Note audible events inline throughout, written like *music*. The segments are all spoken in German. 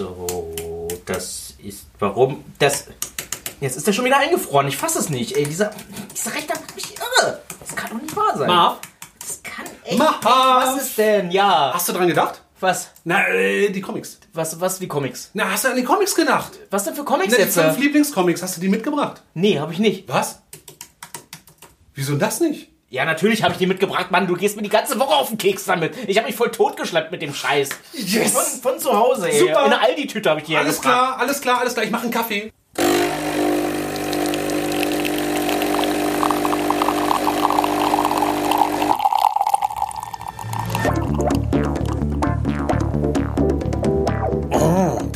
So, das ist. Warum? Das. Jetzt ist er schon wieder eingefroren. Ich fasse es nicht. Ey, dieser, dieser Rechter macht mich irre. Das kann doch nicht wahr sein. Marv? Das kann echt. Marv! Was ist denn? Ja. Hast du dran gedacht? Was? Na, äh, die Comics. Was, was wie Comics? Na, hast du an die Comics gedacht? Was denn für Comics Na, die jetzt? fünf äh? Lieblingscomics, hast du die mitgebracht? Nee, habe ich nicht. Was? Wieso das nicht? Ja, natürlich habe ich die mitgebracht, Mann. Du gehst mir die ganze Woche auf den Keks damit. Ich habe mich voll totgeschleppt mit dem Scheiß. Yes! Von, von zu Hause, ey. Super. In der Aldi-Tüte habe ich die Alles klar, alles klar, alles klar. Ich mache einen Kaffee.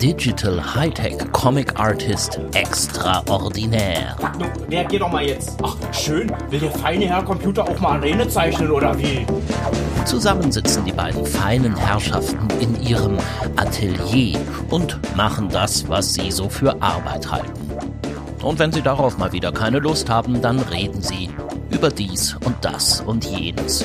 Digital Hightech Comic Artist extraordinär. Nu, reagier doch mal jetzt. Ach, schön. Will der feine Herr Computer auch mal Arene zeichnen oder wie? Zusammen sitzen die beiden feinen Herrschaften in ihrem Atelier und machen das, was sie so für Arbeit halten. Und wenn sie darauf mal wieder keine Lust haben, dann reden sie über dies und das und jenes.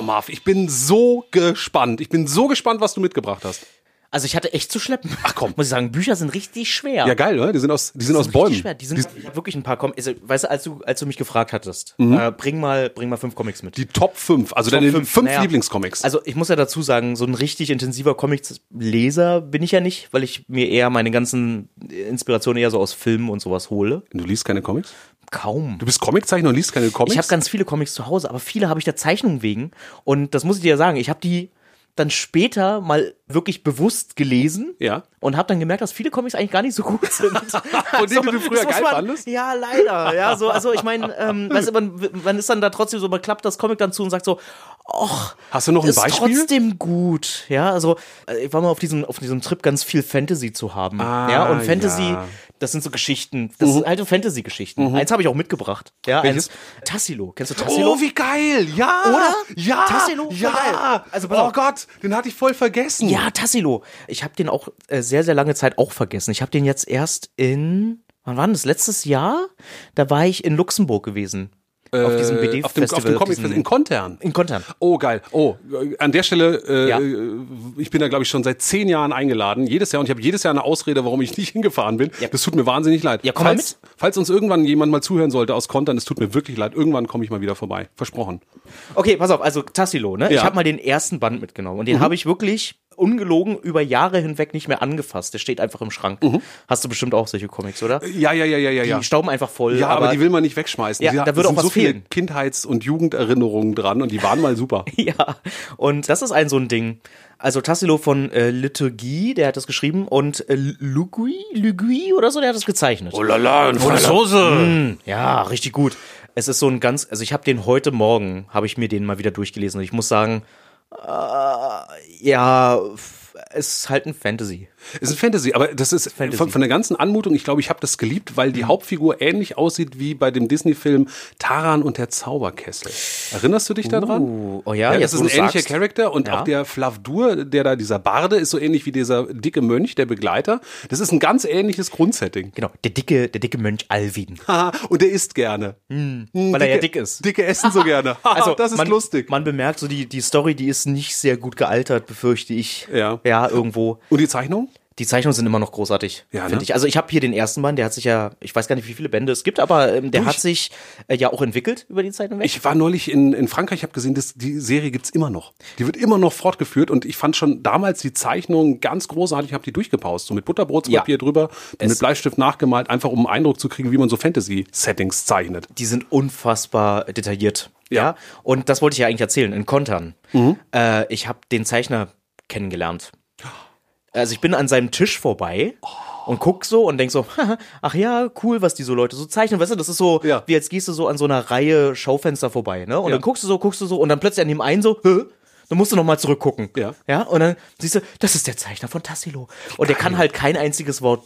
Oh, Marv, ich bin so gespannt. Ich bin so gespannt, was du mitgebracht hast. Also ich hatte echt zu schleppen. Ach komm. Muss ich sagen, Bücher sind richtig schwer. Ja, geil, oder? Die sind aus, die sind aus richtig Bäumen. Schwer. Die sind, ich hab wirklich ein paar Comics. Also, weißt du, als du, als du mich gefragt hattest, äh, bring mal, bring mal fünf Comics mit. Die Top 5, also Top deine fünf, fünf naja. Lieblingscomics. Also ich muss ja dazu sagen, so ein richtig intensiver Comics-Leser bin ich ja nicht, weil ich mir eher meine ganzen Inspirationen eher so aus Filmen und sowas hole. du liest keine Comics? Kaum. Du bist Comiczeichner und liest keine Comics? Ich habe ganz viele Comics zu Hause, aber viele habe ich der Zeichnung wegen. Und das muss ich dir ja sagen, ich habe die dann später mal wirklich bewusst gelesen Ja. und habe dann gemerkt, dass viele Comics eigentlich gar nicht so gut sind. *laughs* Von denen, *laughs* die du früher geil man, fandest? Ja, leider. Ja, so, also ich meine, ähm, *laughs* weißt du, man, man ist dann da trotzdem so, man klappt das Comic dann zu und sagt so, ach, Hast du noch ein ist Beispiel? trotzdem gut. Ja, also äh, ich war mal auf diesem, auf diesem Trip, ganz viel Fantasy zu haben. Ah, ja, und Fantasy, ja. Das sind so Geschichten, das sind alte Fantasy-Geschichten. Eins habe ich auch mitgebracht. Ja, Mhm. Welches? eins. Tassilo. Kennst du Tassilo? Oh, wie geil! Ja! Oder? Ja! Tassilo, ja! geil. Also, oh auf. Gott, den hatte ich voll vergessen. Ja, Tassilo. Ich habe den auch äh, sehr, sehr lange Zeit auch vergessen. Ich habe den jetzt erst in, wann war denn das? Letztes Jahr? Da war ich in Luxemburg gewesen. Auf diesem Äh, BD-Festival. auf dem, auf dem Comic in Kontern. in Kontern. Oh, geil. Oh, äh, an der Stelle, äh, Ja. ich bin da, glaube ich, schon seit zehn Jahren eingeladen. Jedes Jahr. Und ich habe jedes Jahr eine Ausrede, warum ich nicht hingefahren bin. Ja. Das tut mir wahnsinnig leid. Ja, komm mal falls, falls uns irgendwann jemand mal zuhören sollte aus Kontern, es tut mir wirklich leid. Irgendwann komme ich mal wieder vorbei. Versprochen. Okay, pass auf, also Tassilo, ne? Ich Ja. habe mal den ersten Band mitgenommen und den habe ich wirklich ungelogen über Jahre hinweg nicht mehr angefasst. Der steht einfach im Schrank. Hast du bestimmt auch solche Comics, oder? Ja, ja, ja, ja, ja. Die ja. stauben einfach voll. Ja, aber, die will man nicht wegschmeißen. Ja, Die- da würde auch was so viele fehlen. Kindheits- und Jugenderinnerungen dran und die waren mal super. *laughs* Ja, und das ist ein so ein Ding. Also Tassilo von äh, Liturgie, der hat das geschrieben und äh, Lugui, Lugui oder so, der hat das gezeichnet. Oh lala, ein Franzose. Mm, ja, richtig gut. Es ist so ein ganz, also ich habe den heute Morgen, habe ich mir den mal wieder durchgelesen und ich muss sagen, äh, ja, es ist halt ein Fantasy. Ist ein Fantasy, aber das ist Fantasy. Von, von der ganzen Anmutung, ich glaube, ich habe das geliebt, weil Mhm. die Hauptfigur ähnlich aussieht wie bei dem Disney-Film Taran und der Zauberkessel. Erinnerst du dich daran? Uh, oh ja, Ja, das ist ein ähnlicher sagst. Charakter und Ja. auch der Flavdur, der da, dieser Barde, ist so ähnlich wie dieser dicke Mönch, der Begleiter. Das ist ein ganz ähnliches Grundsetting. Genau, der dicke, der dicke Mönch Alvin. *laughs* Und der isst gerne. Hm, Weil er ja dick ist. Dicke essen so gerne. *laughs* Also, das ist man, lustig. Man bemerkt so, die, die Story, die ist nicht sehr gut gealtert, befürchte ich. Ja. Ja, irgendwo. und die Zeichnung? Die Zeichnungen sind immer noch großartig, Ja, finde ne? ich. Also ich habe hier den ersten Band, der hat sich ja, ich weiß gar nicht, wie viele Bände es gibt, aber ähm, der Du, hat ich- sich äh, ja auch entwickelt über die Zeit hinweg. Ich war neulich in, in Frankreich, ich habe gesehen, dass die Serie gibt's immer noch. Die wird immer noch fortgeführt und ich fand schon damals die Zeichnung ganz großartig, ich habe die durchgepaust, so mit Butterbrotspapier Ja. drüber, Es- mit Bleistift nachgemalt, einfach um einen Eindruck zu kriegen, wie man so Fantasy-Settings zeichnet. die sind unfassbar detailliert. Ja. Ja. Und das wollte ich ja eigentlich erzählen, in Kontern. Mhm. Äh, ich habe den Zeichner kennengelernt. Also ich bin an seinem Tisch vorbei und guck so und denk so, *laughs* ach ja, cool, was die so Leute so zeichnen. Weißt du, das ist so, Ja. wie jetzt gehst du so an so einer Reihe Schaufenster vorbei, ne? Und Ja. dann guckst du so, guckst du so und dann plötzlich an dem einen so, *laughs* Hä? Dann musst du noch mal zurückgucken. Ja. Ja. Und dann siehst du, das ist der Zeichner von Tassilo. Und der kann halt kein einziges Wort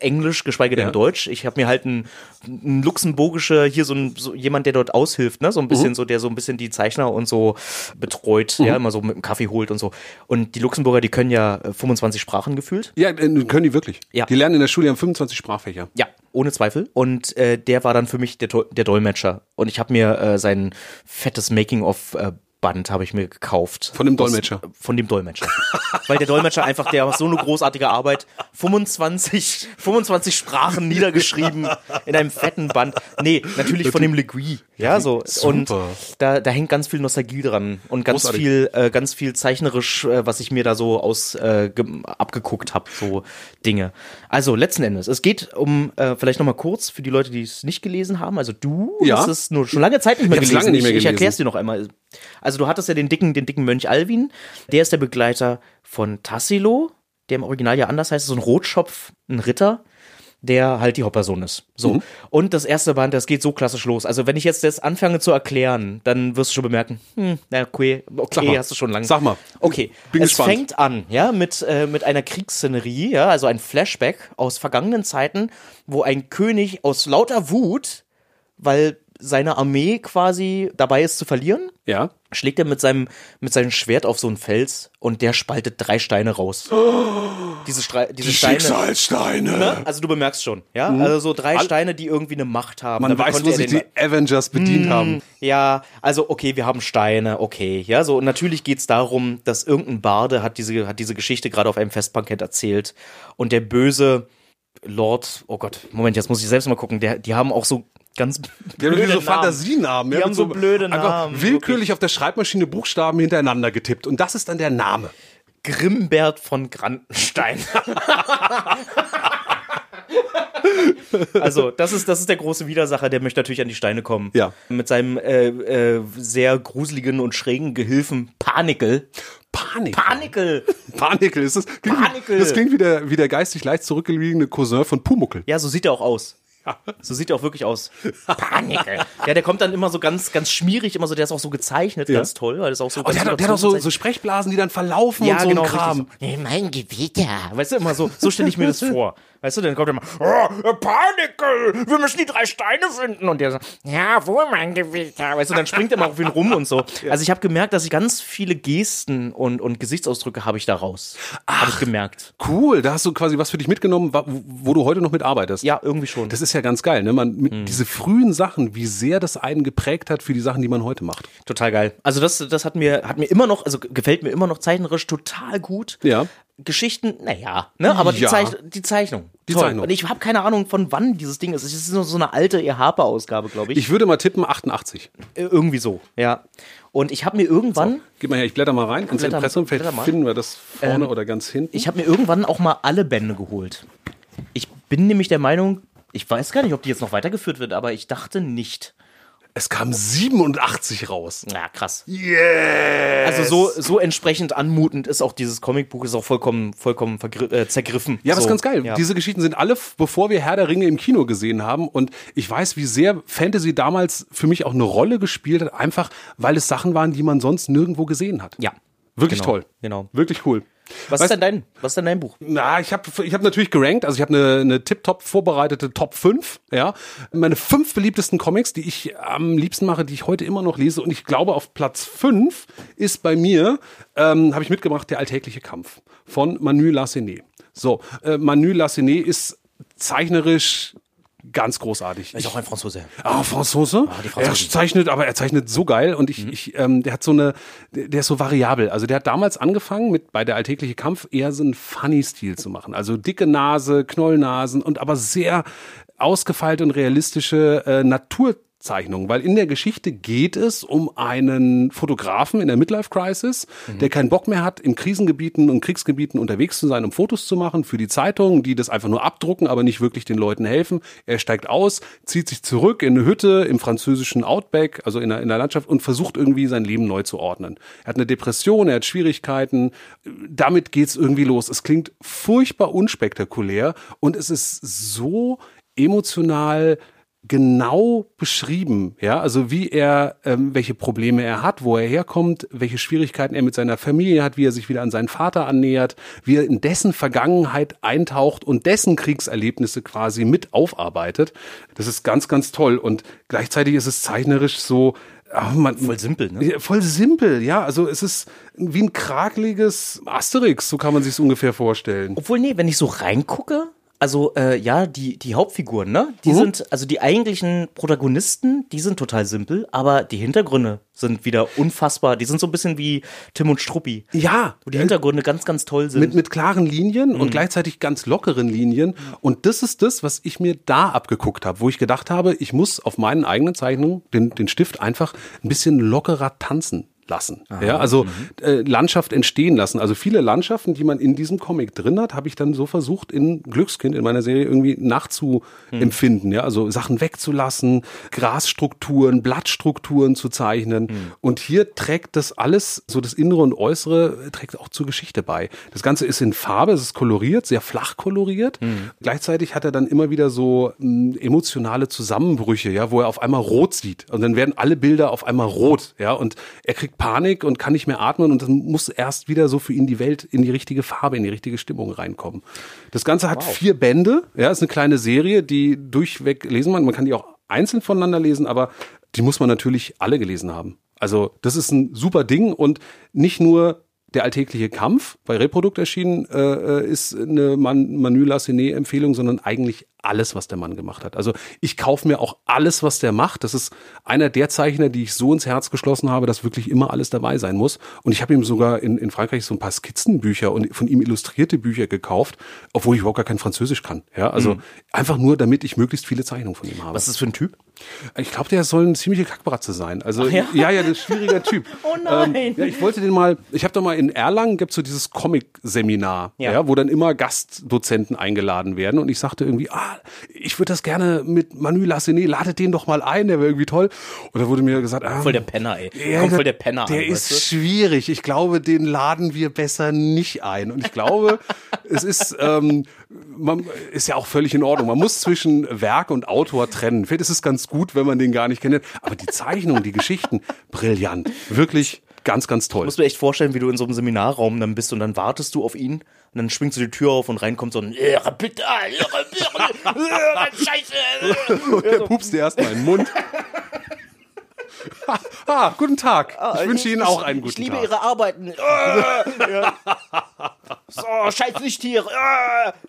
Englisch, geschweige denn Ja. Deutsch. Ich habe mir halt ein, ein luxemburgischer, hier so, ein, so jemand, der dort aushilft, ne? So ein Mhm. bisschen so, der so ein bisschen die Zeichner und so betreut, ja, immer so mit dem Kaffee holt und so. Und die Luxemburger, die können ja äh, 25 Sprachen gefühlt. Ja, äh, können die wirklich. Ja. Die lernen in der Schule, haben 25 Sprachfächer. Ja, ohne Zweifel. Und äh, der war dann für mich der, der Dolmetscher. Und ich habe mir äh, sein fettes Making-of äh, Band habe ich mir gekauft. Von dem Dolmetscher. Von dem Dolmetscher. Weil der Dolmetscher einfach, der macht so eine großartige Arbeit. 25, 25 Sprachen niedergeschrieben in einem fetten Band. Nee, natürlich von dem Legui. Ja, so. Und Super. da, da hängt ganz viel Nostalgie dran. Und ganz Großartig. viel, äh, ganz viel zeichnerisch, äh, was ich mir da so aus äh, abgeguckt habe, so Dinge. Also letzten Endes, es geht um, äh, vielleicht nochmal kurz für die Leute, die es nicht gelesen haben. Also du, Ja. das ist nur schon lange Zeit nicht mehr Ich gelesen. lange nicht mehr ich ich gelesen. erkläre es dir noch einmal. Also du hattest ja den dicken, den dicken Mönch Alvin, der ist der Begleiter von Tassilo, der im Original ja anders heißt, so ein Rotschopf, ein Ritter, der halt die Hauptperson ist. So. Mhm. Und das erste Band, das geht so klassisch los. Also wenn ich jetzt das anfange zu erklären, dann wirst du schon bemerken, hm, na okay, okay, mal. hast du schon lange. Sag mal. Okay, Bin es gespannt. fängt an, ja, mit, äh, mit einer Kriegsszenerie, ja, also ein Flashback aus vergangenen Zeiten, wo ein König aus lauter Wut, weil seine Armee quasi dabei ist zu verlieren, Ja. schlägt er mit seinem, mit seinem Schwert auf so einen Fels und der spaltet drei Steine raus. *gasps* Diese, Stre diese Steine. Schicksalssteine. Ne? Also du bemerkst schon, ja? Also so drei Steine, die irgendwie eine Macht haben. Man Damit weiß, wo sich die Avengers bedient haben. ja, also okay, wir haben Steine, okay, ja, so und natürlich geht's darum, dass irgendein Barde hat diese hat diese Geschichte gerade auf einem Festbankett erzählt und der böse Lord, oh Gott, Moment, jetzt muss ich selbst mal gucken, der, die haben auch so ganz Die haben blöde so Namen. Fantasienamen. Die ja, haben mit so blöde Namen, willkürlich auf der Schreibmaschine Buchstaben hintereinander getippt. Und das ist dann der Name. Grimbert von Grandenstein. *laughs* also, das ist, das ist der große Widersacher, der möchte natürlich an die Steine kommen. Ja. Mit seinem äh, äh, sehr gruseligen und schrägen Gehilfen Panikel. Panik. Panikel! Panikel *laughs* ist das. Klingt, Panikel. Das klingt wie der, wie der geistig leicht zurückgelegene Cousin von Pumuckel. Ja, so sieht er auch aus. So sieht er auch wirklich aus. *laughs* Panikel. Ja, der kommt dann immer so ganz, ganz schmierig, immer so, der ist auch so gezeichnet, ganz toll, weil das auch so. Und der hat, der hat doch so, so Sprechblasen, die dann verlaufen ja, und so genau, ein Kram. so. Mein Gewitter. Weißt du, immer so, so stelle ich mir das vor. Weißt du, dann kommt er immer, oh, Panikel, wir müssen die drei Steine finden. Und der so, ja, wo mein Gewitter? Weißt du, dann springt er mal auf ihn rum und so. *laughs* Also ich habe gemerkt, dass ich ganz viele Gesten und, und Gesichtsausdrücke habe ich da raus. Habe ich gemerkt. Cool, da hast du quasi was für dich mitgenommen, wa- wo du heute noch mitarbeitest. Ja, irgendwie schon. Das ist ja ganz geil, ne? Man, Hm. mit diese frühen Sachen, wie sehr das einen geprägt hat für die Sachen, die man heute macht. Total geil. Also das, das hat mir, hat mir immer noch, also gefällt mir immer noch zeichnerisch total gut. Ja. Geschichten, naja, ne, aber die, Ja. Zeich die Zeichnung. Die Toll. Zeichnung. Und ich habe keine Ahnung, von wann dieses Ding ist. Es ist nur so eine alte Eharper-Ausgabe, glaube ich. Ich würde mal tippen 88. Äh, Irgendwie so, ja. Und ich habe mir irgendwann, Gib mal her, ich blätter mal rein ins Blätter- Impressum. Vielleicht finden wir das vorne Ähm, oder ganz hinten. ich habe mir irgendwann auch mal alle Bände geholt. Ich bin nämlich der Meinung, ich weiß gar nicht, ob die jetzt noch weitergeführt wird, aber ich dachte nicht. Es kam 87 raus. Ja, krass. Yeah! Also so, so entsprechend anmutend ist auch dieses Comicbuch, ist auch vollkommen, vollkommen äh, zergriffen. Ja, das so. ist ganz geil. Ja. Diese Geschichten sind alle, bevor wir Herr der Ringe im Kino gesehen haben. Und ich weiß, wie sehr Fantasy damals für mich auch eine Rolle gespielt hat, einfach weil es Sachen waren, die man sonst nirgendwo gesehen hat. ja. Wirklich Genau, toll. genau. Wirklich cool. Was Weißt- ist denn dein, was ist denn dein Buch? Na, ich habe ich hab natürlich gerankt, also ich habe eine, eine tip-top vorbereitete Top 5, ja. Meine fünf beliebtesten Comics, die ich am liebsten mache, die ich heute immer noch lese und ich glaube auf Platz 5 ist bei mir, ähm, habe ich mitgebracht, der alltägliche Kampf von Manu Lassenet. So, äh, Manu Lassenet ist zeichnerisch ganz großartig. Ist auch ein Franzose. Ah, Franzose? die er zeichnet, aber er zeichnet so geil und ich, ich ähm, der hat so eine, der ist so variabel. Also der hat damals angefangen mit bei der alltägliche Kampf eher so einen Funny-Stil zu machen. Also dicke Nase, Knollnasen und aber sehr ausgefeilte und realistische äh, Naturzeichnungen, weil in der Geschichte geht es um einen Fotografen in der Midlife Crisis, der keinen Bock mehr hat, in Krisengebieten und Kriegsgebieten unterwegs zu sein, um Fotos zu machen für die Zeitungen, die das einfach nur abdrucken, aber nicht wirklich den Leuten helfen. Er steigt aus, zieht sich zurück in eine Hütte im französischen Outback, also in der, in der Landschaft und versucht irgendwie sein Leben neu zu ordnen. Er hat eine Depression, er hat Schwierigkeiten. Damit geht's irgendwie los. Es klingt furchtbar unspektakulär und es ist so emotional genau beschrieben, ja, also wie er, ähm, welche Probleme er hat, wo er herkommt, welche Schwierigkeiten er mit seiner Familie hat, wie er sich wieder an seinen Vater annähert, wie er in dessen Vergangenheit eintaucht und dessen Kriegserlebnisse quasi mit aufarbeitet. Das ist ganz, ganz toll und gleichzeitig ist es zeichnerisch so, ach, man, Voll simpel, ne? voll simpel, ja. Also es ist wie ein krakeliges Asterix, so kann man sich es ungefähr vorstellen. Obwohl, nee, wenn ich so reingucke, also äh, ja, die, die Hauptfiguren, ne? Die Mhm. sind, also die eigentlichen Protagonisten, die sind total simpel, aber die Hintergründe sind wieder unfassbar. Die sind so ein bisschen wie Tim und Struppi. Ja, Wo die Hintergründe ganz, ganz toll sind. mit, mit klaren Linien und gleichzeitig ganz lockeren Linien. Und das ist das, was ich mir da abgeguckt habe, wo ich gedacht habe, ich muss auf meinen eigenen Zeichnungen den, den Stift einfach ein bisschen lockerer tanzen lassen. ja, also äh, Landschaft entstehen lassen. Also viele Landschaften, die man in diesem Comic drin hat, habe ich dann so versucht in Glückskind in meiner Serie irgendwie nachzuempfinden. Ja, also Sachen wegzulassen, Grasstrukturen, Blattstrukturen zu zeichnen. Und hier trägt das alles, so das Innere und Äußere, trägt auch zur Geschichte bei. Das Ganze ist in Farbe, es ist koloriert, sehr flach koloriert. Gleichzeitig hat er dann immer wieder so mh, emotionale Zusammenbrüche, ja, wo er auf einmal rot sieht. Und dann werden alle Bilder auf einmal rot, ja, und er kriegt Panik und kann nicht mehr atmen und dann muss erst wieder so für ihn die Welt in die richtige Farbe, in die richtige Stimmung reinkommen. Das Ganze hat vier Bände, ja, ist eine kleine Serie, die durchweg lesen man. Man kann die auch einzeln voneinander lesen, aber die muss man natürlich alle gelesen haben. Also das ist ein super Ding und nicht nur der alltägliche Kampf bei Reprodukt erschienen äh, ist eine Man Manu Lassene Empfehlung, sondern eigentlich alles, was der Mann gemacht hat. Also ich kaufe mir auch alles, was der macht. Das ist einer der Zeichner, die ich so ins Herz geschlossen habe, dass wirklich immer alles dabei sein muss. Und ich habe ihm sogar in, in Frankreich so ein paar Skizzenbücher und von ihm illustrierte Bücher gekauft, obwohl ich überhaupt gar kein Französisch kann. Ja, also einfach nur, damit ich möglichst viele Zeichnungen von ihm habe. Was ist das für ein Typ? Ich glaube, der soll eine ziemliche Kackbratze sein. Also ja? ja, ja, das ist ein schwieriger Typ. *laughs* Oh nein. Ähm, ja, ich wollte den mal, ich habe doch mal in Erlangen gibt's so dieses Comic-Seminar, Ja. ja. wo dann immer Gastdozenten eingeladen werden. Und ich sagte irgendwie, ah, ich würde das gerne mit Manu Lassene, ladet den doch mal ein, der wäre irgendwie toll. Und da wurde mir gesagt, ah, Voll der Penner, ey. ja, Kommt voll der Penner Der an, ist weißt schwierig. Ich glaube, den laden wir besser nicht ein. Und ich glaube, *laughs* es ist, ähm, man, ist ja auch völlig in Ordnung. Man muss zwischen Werk und Autor trennen. Vielleicht ist es ganz gut, wenn man den gar nicht kennt. Aber die Zeichnungen, die Geschichten, brillant. Wirklich ganz, ganz toll. musst du dir echt vorstellen, wie du in so einem Seminarraum dann bist und dann wartest du auf ihn und dann schwingst du die Tür auf und rein kommt so ein Irre, bitte, Scheiße. *laughs* Und der pupst dir erstmal in den Mund. *laughs* ah, guten Tag. ich wünsche Ihnen auch einen guten Ich liebe Tag. ihre Arbeiten. *laughs* Äh, ja. So, scheiß Lichttiere.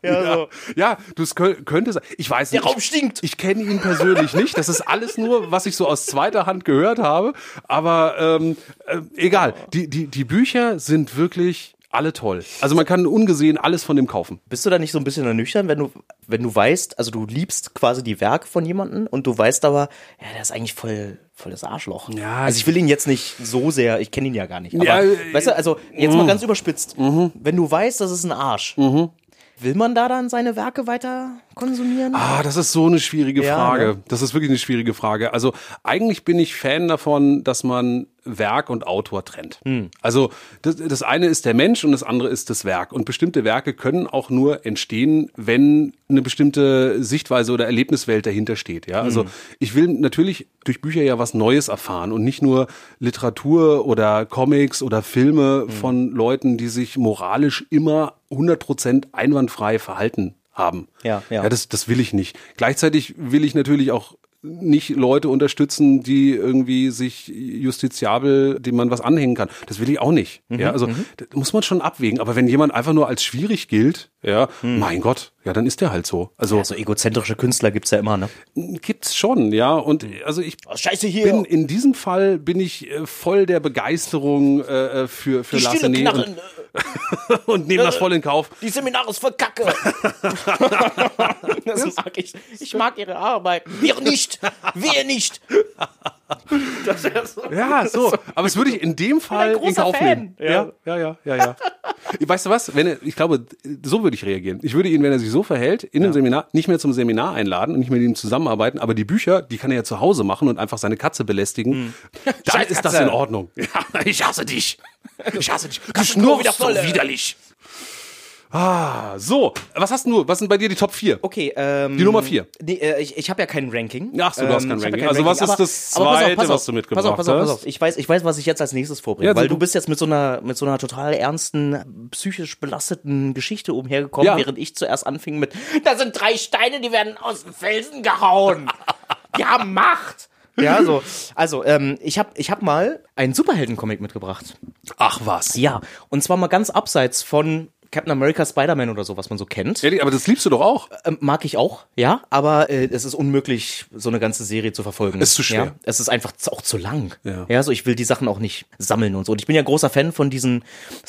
Äh, ja, so. Ja, du es kö- könnte sein. Ich weiß Der nicht. Raum stinkt. Ich kenne ihn persönlich nicht. Das ist alles nur, was ich so aus zweiter Hand gehört habe. Aber ähm, äh, egal. Die, die, die Bücher sind wirklich alle toll. Also man kann ungesehen alles von dem kaufen. Bist du da nicht so ein bisschen ernüchtert, wenn du, wenn du weißt, also du liebst quasi die Werke von jemandem und du weißt aber, ja, der ist eigentlich voll, voll das Arschloch. Ja, also ich will ihn jetzt nicht so sehr, ich kenne ihn ja gar nicht. Aber, Ja, äh, weißt du, also jetzt mal ganz überspitzt, wenn du weißt, das ist ein Arsch, will man da dann seine Werke weiter konsumieren? Ah, das ist so eine schwierige Ja, Frage. ne? Das ist wirklich eine schwierige Frage. Also eigentlich bin ich Fan davon, dass man Werk und Autor trennt. Hm. Also das, das eine ist der Mensch und das andere ist das Werk. Und bestimmte Werke können auch nur entstehen, wenn eine bestimmte Sichtweise oder Erlebniswelt dahinter steht. Ja, Hm. also ich will natürlich durch Bücher ja was Neues erfahren und nicht nur Literatur oder Comics oder Filme Hm. von Leuten, die sich moralisch immer 100% einwandfrei verhalten haben. Ja, ja. ja das, das will ich nicht. Gleichzeitig will ich natürlich auch nicht Leute unterstützen, die irgendwie sich justiziabel, dem man was anhängen kann. Das will ich auch nicht. Mhm, ja, also da muss man schon abwägen. Aber wenn jemand einfach nur als schwierig gilt, ja, Mhm. mein Gott, Ja, dann ist der halt so. Also Ja, so egozentrische Künstler gibt's ja immer, ne? gibt's schon, ja. Und also ich Oh, scheiße hier. bin in diesem Fall bin ich äh, voll der Begeisterung äh, für für Larsenet knarren. und, *laughs* und nehme das voll in Kauf. Die Seminare ist voll kacke. *laughs* das mag ich. Ich mag ihre Arbeit. Wir nicht. Wir nicht. *laughs* Das ja so. Ja, *laughs* so. Aber es würde ich in dem Fall in Kauf Fan. nehmen. Ja. Ja, ja, ja, ja, ja. weißt du was? Wenn er, ich glaube, so würde ich reagieren. Ich würde ihn, wenn er sich so verhält, in einem Seminar nicht mehr zum Seminar einladen und nicht mehr mit ihm zusammenarbeiten, aber die Bücher, die kann er ja zu Hause machen und einfach seine Katze belästigen. Dann Scheiß ist das in Ordnung. Ja, ich hasse dich. Ich hasse dich. Du schnurrst wieder so widerlich. Ah, so. Was hast du? Was sind bei dir die Top 4? Okay, ähm, Die Nummer vier. Nee, äh, ich ich habe ja kein Ranking. Ach so, du hast kein ich hab Ranking. Also was ist das Zweite, was du mitgebracht pass auf, pass auf, pass hast? auf. Ich weiß, ich weiß, was ich jetzt als nächstes vorbringe, Ja, weil du- du bist jetzt mit so einer mit so einer total ernsten, psychisch belasteten Geschichte umhergekommen, Ja. während ich zuerst anfing mit da sind drei Steine, die werden aus dem Felsen gehauen. *laughs* Die haben Macht. Ja, so. Also, ähm, ich habe ich hab mal einen Superhelden-Comic mitgebracht. Ach was. Ja, und zwar mal ganz abseits von Captain America, Spider-Man oder so, was man so kennt. Ja, aber das liebst du doch auch. Ähm, mag ich auch, ja, aber äh, es ist unmöglich, so eine ganze Serie zu verfolgen. Ist zu schwer. Ja? Es ist einfach auch zu lang. Ja. ja, so ich will die Sachen auch nicht sammeln und so. Und ich bin ja großer Fan von diesen,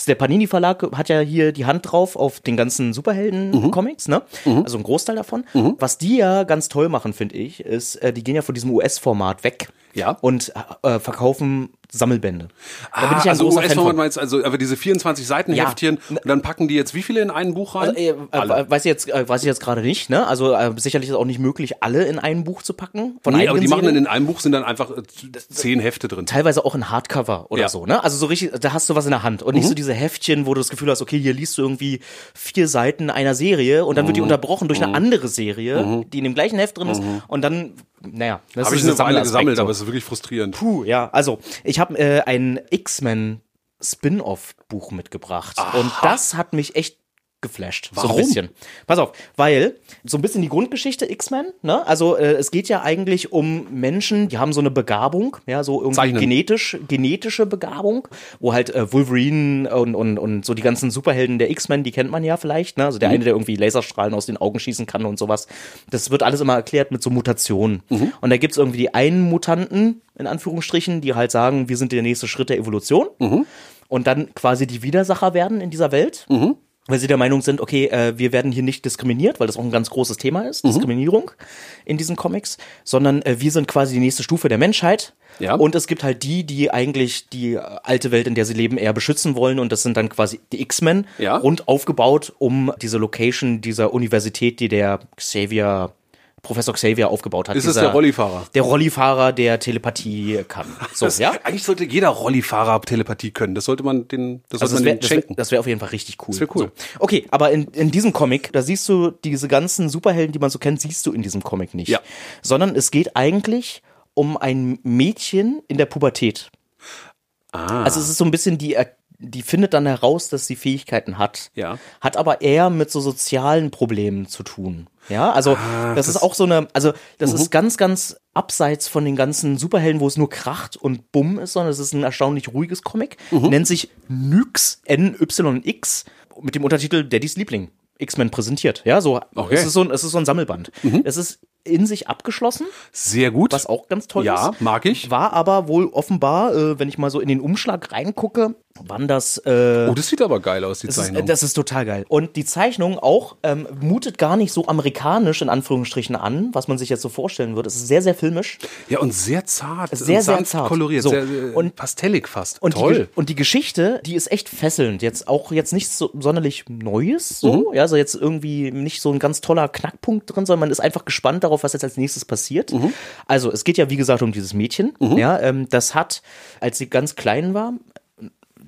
der Panini Verlag hat ja hier die Hand drauf auf den ganzen Superhelden-Comics, ne? Also ein Großteil davon. Was die ja ganz toll machen, finde ich, ist, äh, die gehen ja von diesem US-Format weg. Ja. Und äh, verkaufen Sammelbände. Da bin Ah, ich ja ein also US-Format meinst also aber diese 24 Seiten Ja. Heftchen und dann packen die jetzt wie viele in ein Buch rein? Äh, äh, weiß ich jetzt, äh, weiß ich jetzt gerade nicht, ne? Also äh, sicherlich ist auch nicht möglich, alle in ein Buch zu packen. Von nee, aber die machen dann Serien. in einem Buch sind dann einfach äh, zehn Hefte drin. teilweise auch ein Hardcover oder Ja. so, ne? Also so richtig, da hast du was in der Hand und Mhm. nicht so diese Heftchen, wo du das Gefühl hast, okay, hier liest du irgendwie vier Seiten einer Serie und dann Mhm. wird die unterbrochen durch eine andere Serie, die in dem gleichen Heft drin ist und dann, naja, das Habe ist ich eine Weile gesammelt, so. aber es ist wirklich frustrierend. Puh, ja, also ich habe äh, ein X-Men Spin-off-Buch mitgebracht und das hat mich echt geflasht. So Warum? ein bisschen. Pass auf, weil so ein bisschen die Grundgeschichte X-Men, ne? Also äh, es geht ja eigentlich um Menschen, die haben so eine Begabung, ja, so irgendwie Zeichnen. genetisch, genetische Begabung, wo halt äh, Wolverine und, und, und so die ganzen Superhelden der X-Men, die kennt man ja vielleicht, ne? Also der eine, der irgendwie Laserstrahlen aus den Augen schießen kann und sowas. Das wird alles immer erklärt mit so Mutationen. Und da gibt's irgendwie die einen Mutanten, in Anführungsstrichen, die halt sagen, wir sind der nächste Schritt der Evolution. Und dann quasi die Widersacher werden in dieser Welt. Weil sie der Meinung sind, okay, äh, wir werden hier nicht diskriminiert, weil das auch ein ganz großes Thema ist, Diskriminierung in diesen Comics, sondern äh, wir sind quasi die nächste Stufe der Menschheit. Ja. Und es gibt halt die, die eigentlich die äh, alte Welt, in der sie leben, eher beschützen wollen. Und das sind dann quasi die X-Men, Ja. rund aufgebaut um diese Location dieser Universität, die der Xavier, Professor Xavier aufgebaut hat. Ist es dieser, der Rollifahrer? Der Rollifahrer, der Telepathie kann. So, Das, ja? Eigentlich sollte jeder Rollifahrer Telepathie können. Das sollte man den, das Also das sollte man wäre das wär, schenken. das wär auf jeden Fall richtig cool. Das wär cool. So. Okay, aber in, in diesem Comic, da siehst du diese ganzen Superhelden, die man so kennt, siehst du in diesem Comic nicht. Ja. Sondern es geht eigentlich um ein Mädchen in der Pubertät. ah. Also es ist so ein bisschen die, er- die findet dann heraus, dass sie Fähigkeiten hat. Ja. Hat aber eher mit so sozialen Problemen zu tun. Ja, also Ah, das, ist auch so eine, also das ist ganz, ganz abseits von den ganzen Superhelden, wo es nur kracht und bumm ist, sondern es ist ein erstaunlich ruhiges Comic. Mhm. Nennt sich Nyx, N-Y-X, mit dem Untertitel Daddys Liebling. X-Men präsentiert. Ja, so. Okay. Es ist so ein, es ist so ein Sammelband. Es ist in sich abgeschlossen, Sehr gut. was auch ganz toll Ja, ist. mag ich. War aber wohl offenbar, äh, wenn ich mal so in den Umschlag reingucke, wann das. Äh, oh, das sieht aber geil aus, die das, ist, Zeichnung. das ist total geil. Und die Zeichnung auch ähm, mutet gar nicht so amerikanisch in Anführungsstrichen an, was man sich jetzt so vorstellen würde. Es ist sehr, sehr filmisch. ja, und sehr zart. Sehr, und sehr zart. koloriert. So. Sehr, sehr Und- pastellig fast. Und Die, Toll. Ge- und die Geschichte, die ist echt fesselnd. Jetzt auch jetzt nichts so sonderlich Neues, so. Mhm. Ja, also jetzt irgendwie nicht so ein ganz toller Knackpunkt drin, sondern man ist einfach gespannt darauf, was jetzt als nächstes passiert. Mhm. Also, es geht ja, wie gesagt, um dieses Mädchen. Ja, ähm, das hat, als sie ganz klein war,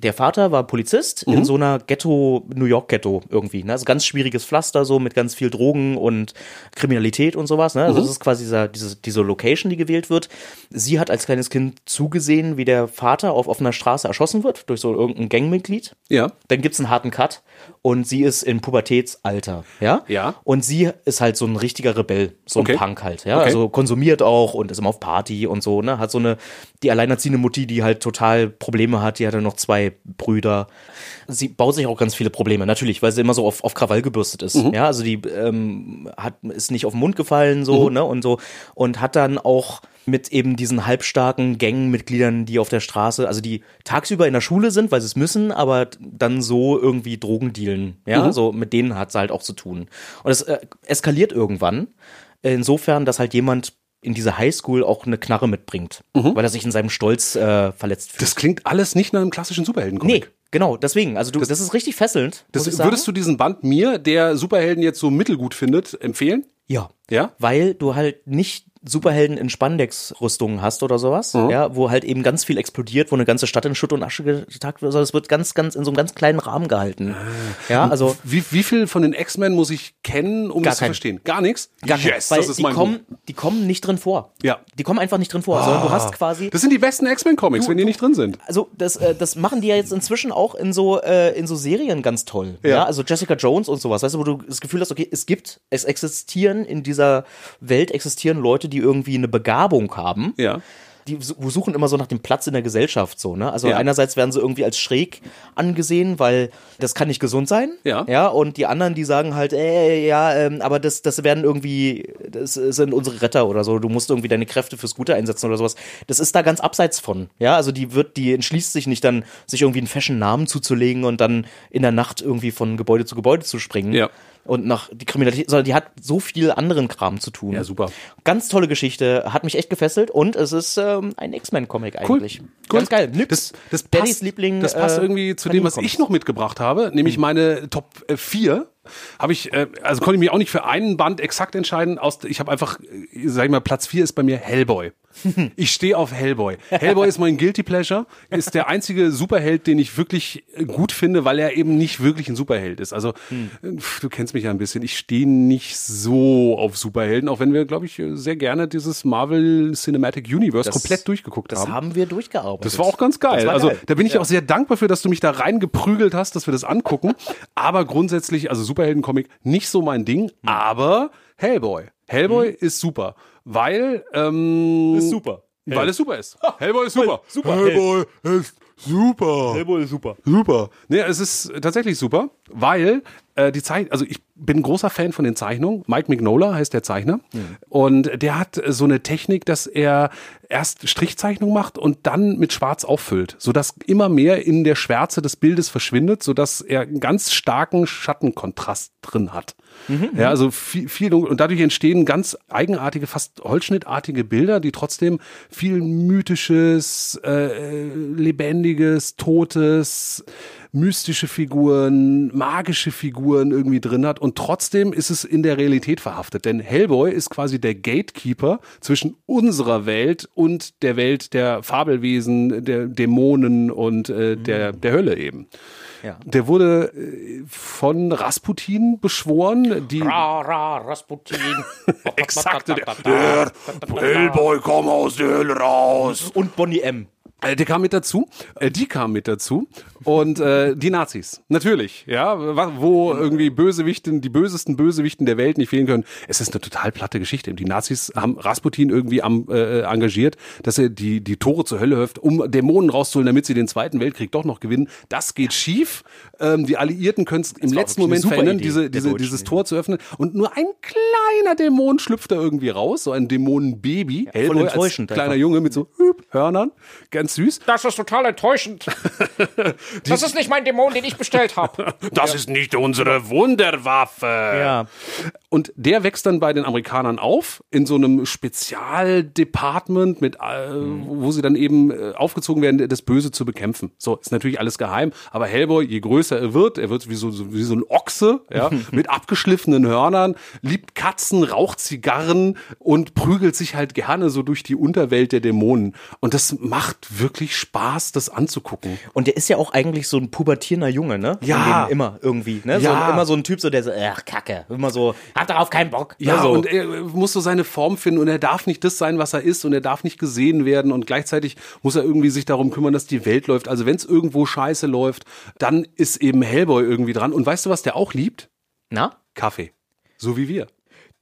der Vater war Polizist Mhm. in so einer Ghetto, New York Ghetto irgendwie. Ne? Also ganz schwieriges Pflaster, so mit ganz viel Drogen und Kriminalität und sowas. Ne? Mhm. Also das ist quasi dieser, diese, diese Location, die gewählt wird. Sie hat als kleines Kind zugesehen, wie der Vater auf offener Straße erschossen wird durch so irgendein Gangmitglied. ja. Dann gibt's einen harten Cut und sie ist in Pubertätsalter, ja? Ja. Und sie ist halt so ein richtiger Rebell, so ein Okay. Punk halt, ja? Okay. Also konsumiert auch und ist immer auf Party und so, ne? Hat so eine, die alleinerziehende Mutti, die halt total Probleme hat, die hat dann noch zwei Brüder. Sie baut sich auch ganz viele Probleme, natürlich, weil sie immer so auf, auf Krawall gebürstet ist. Ja, also die ähm, hat, ist nicht auf den Mund gefallen so, ne, und so. Und hat dann auch mit eben diesen halbstarken Gangmitgliedern, die auf der Straße, also die tagsüber in der Schule sind, weil sie es müssen, aber dann so irgendwie Drogen dealen. Ja, so mit denen hat sie halt auch zu tun. Und es äh, eskaliert irgendwann. Insofern, dass halt jemand in diese Highschool auch eine Knarre mitbringt, weil er sich in seinem Stolz äh, verletzt fühlt. Das klingt alles nicht nach einem klassischen Superheldencomic. nee, genau, deswegen. Also du, das, ist richtig fesselnd. Das, würdest du diesen Band mir, der Superhelden jetzt so mittelgut findet, empfehlen? Ja. Ja? Weil du halt nicht Superhelden in Spandex-Rüstungen hast oder sowas, Mhm. ja, wo halt eben ganz viel explodiert, wo eine ganze Stadt in Schutt und Asche getagt wird, sondern es wird ganz, ganz in so einem ganz kleinen Rahmen gehalten. Ah. Ja, also Wie, wie viel von den X-Men muss ich kennen, um das zu keinen. verstehen? Gar nichts? gar kein- yes, weil das ist die mein kommen, die kommen nicht drin vor. Ja. Die kommen einfach nicht drin vor, sondern du hast quasi Das sind die besten X-Men-Comics, wenn die nicht drin sind. also das, äh, das machen die ja jetzt inzwischen auch in so, äh, in so Serien ganz toll. Ja. Ja. Also Jessica Jones und sowas, weißt du, wo du das Gefühl hast, okay, es gibt, es existieren in dieser Welt existieren Leute, die irgendwie eine Begabung haben. Ja. Die su- suchen immer so nach dem Platz in der Gesellschaft so, ne? Also Ja. einerseits werden sie irgendwie als schräg angesehen, weil das kann nicht gesund sein. Ja. Ja, und die anderen, die sagen halt, ey, ja, ähm, aber das, das werden irgendwie, das sind unsere Retter oder so. Du musst irgendwie deine Kräfte fürs Gute einsetzen oder sowas. Das ist da ganz abseits von. Ja, also die wird, die entschließt sich nicht dann, sich irgendwie einen fashion Namen zuzulegen und dann in der Nacht irgendwie von Gebäude zu Gebäude zu springen. Ja. Und nach die Kriminalität, sondern die hat so viel anderen Kram zu tun. Ja, super. Ganz tolle Geschichte, hat mich echt gefesselt und es ist ähm, ein X-Men-Comic eigentlich. Ganz geil. Nix. Das, das Daddys passt, Liebling. das passt äh, irgendwie zu dem, was ich noch mitgebracht habe, nämlich meine Top 4. Habe ich, äh, also konnte ich mich auch nicht für einen Band exakt entscheiden. Aus, ich habe einfach, äh, sag ich mal, Platz 4 ist bei mir Hellboy. *laughs* Ich stehe auf Hellboy. Hellboy ist mein Guilty Pleasure, ist der einzige Superheld, den ich wirklich äh, gut finde, weil er eben nicht wirklich ein Superheld ist. Also äh, du kennst mich ja ein bisschen. Ich stehe nicht so auf Superhelden, auch wenn wir, glaube ich, äh, sehr gerne dieses Marvel Cinematic Universe Das- komplett durchgeguckt Das haben. haben wir durchgearbeitet. Das war auch ganz geil. Das war also geil. da bin ich Ja. auch sehr dankbar für, dass du mich da reingeprügelt hast, dass wir das angucken. aber grundsätzlich, also Superheldencomic nicht so mein Ding, Hm. aber Hellboy. Hellboy ist super, weil ähm, Ist super. Weil es super ist. Hellboy ist super. super. Hellboy ist super. Hellboy ist super. Super. Nee, es ist tatsächlich super, weil äh, die Zeichnung, also ich bin ein großer Fan von den Zeichnungen. Mike Mignola heißt der Zeichner. Und der hat äh, so eine Technik, dass er erst Strichzeichnung macht und dann mit Schwarz auffüllt, sodass immer mehr in der Schwärze des Bildes verschwindet, sodass er einen ganz starken Schattenkontrast drin hat. Ja, also viel, viel dunkel. Und dadurch entstehen ganz eigenartige, fast holzschnittartige Bilder, die trotzdem viel mythisches, äh, lebendiges, totes, mystische Figuren, magische Figuren irgendwie drin hat. Und trotzdem ist es in der Realität verhaftet. Denn Hellboy ist quasi der Gatekeeper zwischen unserer Welt und der Welt der Fabelwesen, der Dämonen und äh, der, der Hölle eben. Ja. Der wurde äh, von Rasputin beschworen, die Ra, ra, Rasputin. der Hellboy, komm aus der Hölle raus. Und Bonnie M. Äh, Der kam mit dazu, äh, die kam mit dazu und äh, die Nazis, natürlich, ja, wo irgendwie Bösewichten, die bösesten Bösewichten der Welt nicht fehlen können. Es ist eine total platte Geschichte. Die Nazis haben Rasputin irgendwie am, äh, engagiert, dass er die, die Tore zur Hölle öffnet, um Dämonen rauszuholen, damit sie den Zweiten Weltkrieg doch noch gewinnen. Das geht schief. Ähm, die Alliierten können es im letzten Moment verändern, Idee diese, diese, dieses ja. Tor zu öffnen und nur ein kleiner Dämon schlüpft da irgendwie raus, so ein Dämonenbaby. Hellboy als kleiner einfach. Junge mit so Hüp, Hörnern, ganz süß. Das ist total enttäuschend. *laughs* Das ist nicht mein Dämon, den ich bestellt habe. *laughs* Das ist nicht unsere Wunderwaffe. Ja. Und der wächst dann bei den Amerikanern auf in so einem Spezialdepartment mit, äh, wo sie dann eben äh, aufgezogen werden, das Böse zu bekämpfen. So ist natürlich alles geheim, aber Hellboy, je größer er wird, er wird wie so, so wie so ein Ochse, ja, *laughs* mit abgeschliffenen Hörnern, liebt Katzen, raucht Zigarren und prügelt sich halt gerne so durch die Unterwelt der Dämonen. Und das macht wirklich Spaß, das anzugucken. Und der ist ja auch eigentlich so ein pubertierender Junge, ne? Ja. immer irgendwie, ne? So, Ja. immer so ein Typ, so der so, ach, Kacke. Immer so, hab darauf keinen Bock. Ja, ne, so. und er muss so seine Form finden und er darf nicht das sein, was er ist und er darf nicht gesehen werden und gleichzeitig muss er irgendwie sich darum kümmern, dass die Welt läuft. Also wenn es irgendwo scheiße läuft, dann ist eben Hellboy irgendwie dran. Und weißt du, was der auch liebt? Na? Kaffee. So wie wir.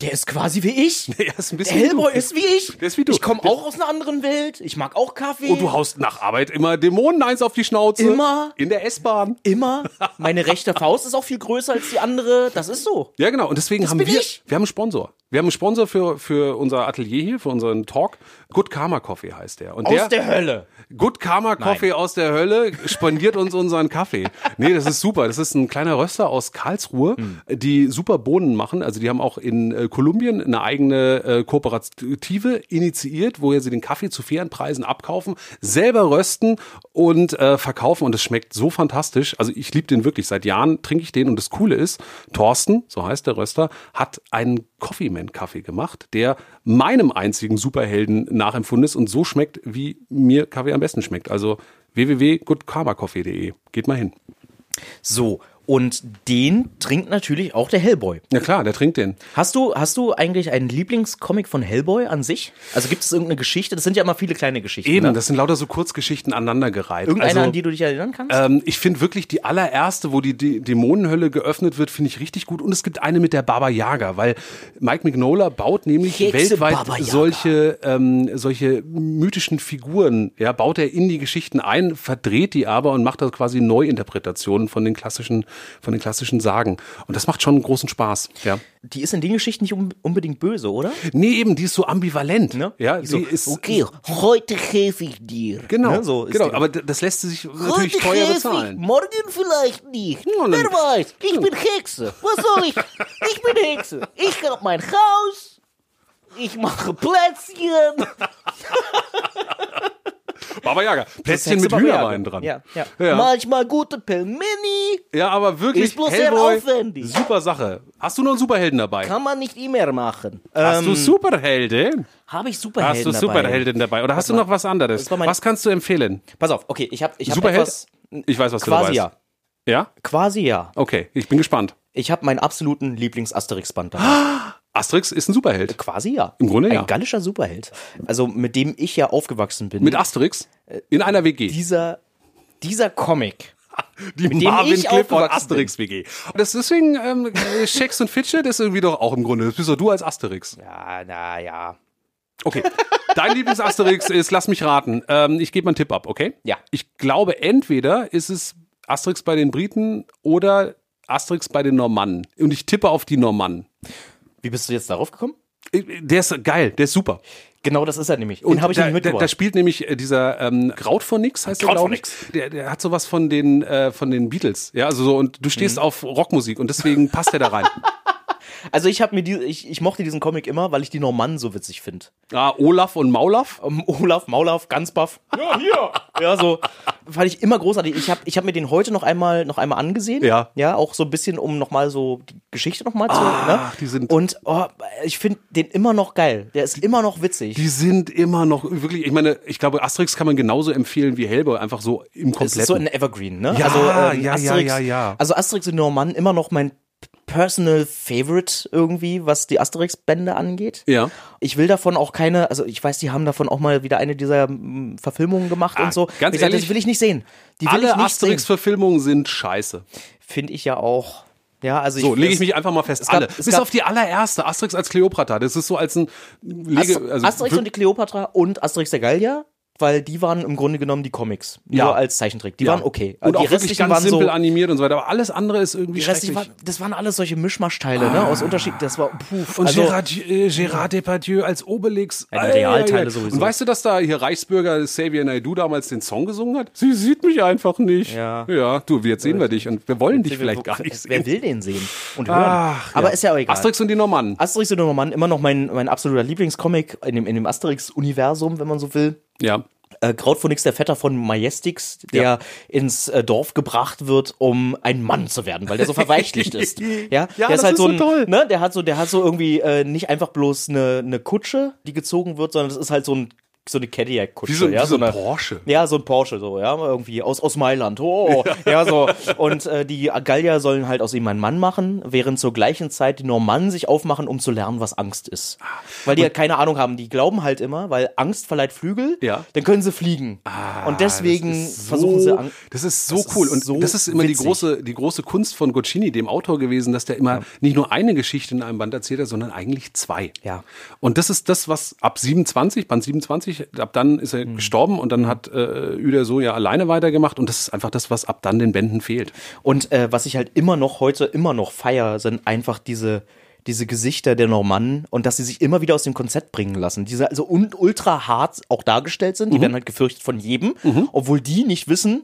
Der ist quasi wie ich. *laughs* Der ist ein Der bisschen wie Hellboy ist wie ich. Der ist wie du. Ich komme auch aus einer anderen Welt. Ich mag auch Kaffee. Und du haust nach Arbeit immer Dämonen eins auf die Schnauze. Immer. In der S-Bahn. immer. *laughs* Meine rechte Faust ist auch viel größer als die andere. Das ist so. Ja, genau. Und deswegen haben bin wir, ich. wir haben einen Sponsor. Wir haben einen Sponsor für, für unser Atelier hier, für unseren Talk. Good Karma Coffee heißt der. Und Aus der Hölle. Good Karma Coffee aus der Hölle spendiert uns unseren Kaffee. Nee, das ist super. Das ist ein kleiner Röster aus Karlsruhe, Hm. die super Bohnen machen. Also die haben auch in äh, Kolumbien eine eigene äh, Kooperative initiiert, woher sie den Kaffee zu fairen Preisen abkaufen, selber rösten und äh, verkaufen. Und es schmeckt so fantastisch. Also ich liebe den wirklich. Seit Jahren trinke ich den. Und das Coole ist, Thorsten, so heißt der Röster, hat einen Coffee Kaffee gemacht, der meinem einzigen Superhelden nachempfunden ist und so schmeckt, wie mir Kaffee am besten schmeckt. Also www.goodkarmacoffee.de. Geht mal hin. So. Und den trinkt natürlich auch der Hellboy. Ja klar, der trinkt den. Hast du, hast du eigentlich einen Lieblingscomic von Hellboy an sich? Also gibt es irgendeine Geschichte? Das sind ja immer viele kleine Geschichten. Eben, Ne? das sind lauter so Kurzgeschichten aneinandergereiht. Irgendeine, also, an die du dich erinnern kannst? ähm, ich finde wirklich die allererste, wo die, die Dämonenhölle geöffnet wird, finde ich richtig gut. Und es gibt eine mit der Baba Yaga, weil Mike Mignola baut nämlich Hexe weltweit solche, ähm, solche mythischen Figuren, ja, baut er in die Geschichten ein, verdreht die aber und macht da quasi Neuinterpretationen von den klassischen, von den klassischen Sagen. Und das macht schon großen Spaß, ja. die ist in den Geschichten nicht un- unbedingt böse, oder? Nee, eben, die ist so ambivalent. Ne? Ja, Die so, ist, okay, heute helfe ich dir. Genau, Ne, so genau. aber das lässt sich natürlich Heute teuer bezahlen. Ich, morgen vielleicht nicht. Ja, Wer weiß, ich bin Hexe. Was soll ich? Ich bin Hexe. Ich hab mein Haus. Ich mache Plätzchen. *laughs* Baba Yaga. Plätzchen mit Baba Yaga. Hühnerbein dran. Ja, ja. Ja. Manchmal gute Pelmeni. Ja, aber wirklich, Ist bloß sehr Hellboy, aufwendig. super Sache. Hast du noch einen Superhelden dabei? Kann man nicht immer machen. Hast Ähm, du Superhelden? Habe ich Superhelden Hast du dabei? Superhelden dabei? Oder hast du noch was anderes? Was kannst du empfehlen? Pass auf, okay, ich habe ich hab Superheld? etwas... Ich weiß, was du Quasi weißt. ja. Ja? Quasi ja. Okay, ich bin gespannt. Ich habe meinen absoluten Lieblings-Asterix-Band dabei. *gasps* Asterix ist ein Superheld. Quasi ja. Im Grunde Ein ja. gallischer Superheld. Also mit dem ich ja aufgewachsen bin. Mit Asterix in einer WG. dieser, dieser Comic. *laughs* Die dem Marvin ich Cliff und aufgewachsen Asterix WG. Und das deswegen ähm, äh, Shex und Fitche, das ist irgendwie doch auch im Grunde. Das bist doch du als Asterix. Ja, na ja. Okay. Dein Lieblings-Asterix ist, lass mich raten. Ähm, ich gebe mal einen Tipp ab, okay? Ja. Ich glaube, entweder ist es Asterix bei den Briten oder Asterix bei den Normannen. Und ich tippe auf die Normannen. Wie bist du jetzt darauf gekommen? Der ist geil, der ist super. Genau, das ist er nämlich. Und habe ich da, nicht da, mitgebracht. da spielt nämlich äh, dieser ähm, Kraut von Nix, heißt der, Kraut von glaube ich. Nix. Der, der hat sowas von den, äh, von den Beatles. Ja, also so, und du stehst Mhm. auf Rockmusik und deswegen passt der da rein. *laughs* also ich habe mir die, ich, ich mochte diesen Comic immer, weil ich die Normannen so witzig finde. Ah, Olaf und Maulaf. Ähm, Olaf, Maulaf, Gansbaff. Ja, hier. Ja, so. Fand ich immer großartig. Ich habe ich hab mir den heute noch einmal, noch einmal angesehen. Ja. Ja, auch so ein bisschen, um nochmal so die Geschichte nochmal zu. Ne? die sind- Und oh, ich finde den immer noch geil. Der ist immer noch witzig. Die sind immer noch wirklich, ich meine, ich glaube, Asterix kann man genauso empfehlen wie Hellboy, einfach so im kompletten. ist so ein Evergreen, ne? Ja, also, ja, ja, Asterix, ja, ja. Also Asterix und Normann immer noch mein personal favorite irgendwie, was die Asterix-Bände angeht. Ja. Ich will davon auch keine, also ich weiß, die haben davon auch mal wieder eine dieser mm, Verfilmungen gemacht Ah, und so. ganz ich sag, ehrlich, das will ich nicht sehen. Die will Alle. Asterix-Verfilmungen sind scheiße. Finde ich ja auch. Ja, also So, lege ich mich einfach mal fest. gab- Alle. es Bis auf die allererste, Asterix als Kleopatra. Das ist so als ein Lege, also Asterix und die Kleopatra und Asterix der Gallier, weil die waren im Grunde genommen die Comics. Ja. Nur als Zeichentrick. Die Ja. waren okay. Und die auch wirklich ganz waren simpel so, animiert und so weiter. Aber alles andere ist irgendwie die schrecklich. waren, das waren alles solche Mischmaschteile, ne? Aus Unterschied. Das war, puh, Und also, Gérard, äh, Depardieu als Obelix. Ja, die Ei, ei, Realteile ei. sowieso. Und weißt du, dass da hier Reichsbürger Xavier Naidoo damals den Song gesungen hat? Sie sieht mich einfach nicht. Ja. Ja, du, jetzt sehen wir dich und wir wollen dich vielleicht gar nicht Wer sehen. will den sehen und hören? Ach, Aber ja. ist ja auch egal. Asterix und die Normannen. Asterix und Normann, immer noch mein, mein absoluter Lieblingscomic in dem, in dem Asterix-Universum, wenn man so will. Ja. Äh, Krautphonix, der Vetter von Majestix, der Ja. ins äh, Dorf gebracht wird, um ein Mann zu werden, weil der so verweichlicht ist. *laughs* Ja, Ja, der das ist halt ist so, so ein, toll. ne, der hat so, der hat so irgendwie äh, nicht einfach bloß eine, eine Kutsche, die gezogen wird, sondern das ist halt so ein so eine Cadillac-Kutsche. Wie so, ja, wie so eine, ein Porsche. Ja, so ein Porsche, so, ja, irgendwie aus, aus Mailand. Oh, *laughs* ja, so. Und äh, die Gallier sollen halt aus ihm einen Mann machen, während zur gleichen Zeit die Normannen sich aufmachen, um zu lernen, was Angst ist. Weil die ja keine Ahnung haben. Die glauben halt immer, weil Angst verleiht Flügel, Ja. dann können sie fliegen. und deswegen ist versuchen sie so, Angst. Das ist so Das ist cool. Und so das ist immer die witzig. große, die große Kunst von Gocchini, dem Autor gewesen, dass der immer nicht nur eine Geschichte in einem Band erzählt hat, sondern eigentlich zwei. Ja. Und das ist das, was ab 27, Band 27, ab dann ist er gestorben und dann hat äh, Ueder so ja alleine weitergemacht. Und das ist einfach das, was ab dann den Bänden fehlt. Und äh, was ich halt immer noch heute immer noch feier, sind einfach diese diese Gesichter der Normannen und dass sie sich immer wieder aus dem Konzept bringen lassen. Diese also ultra hart auch dargestellt sind, die werden halt gefürchtet von jedem, obwohl die nicht wissen,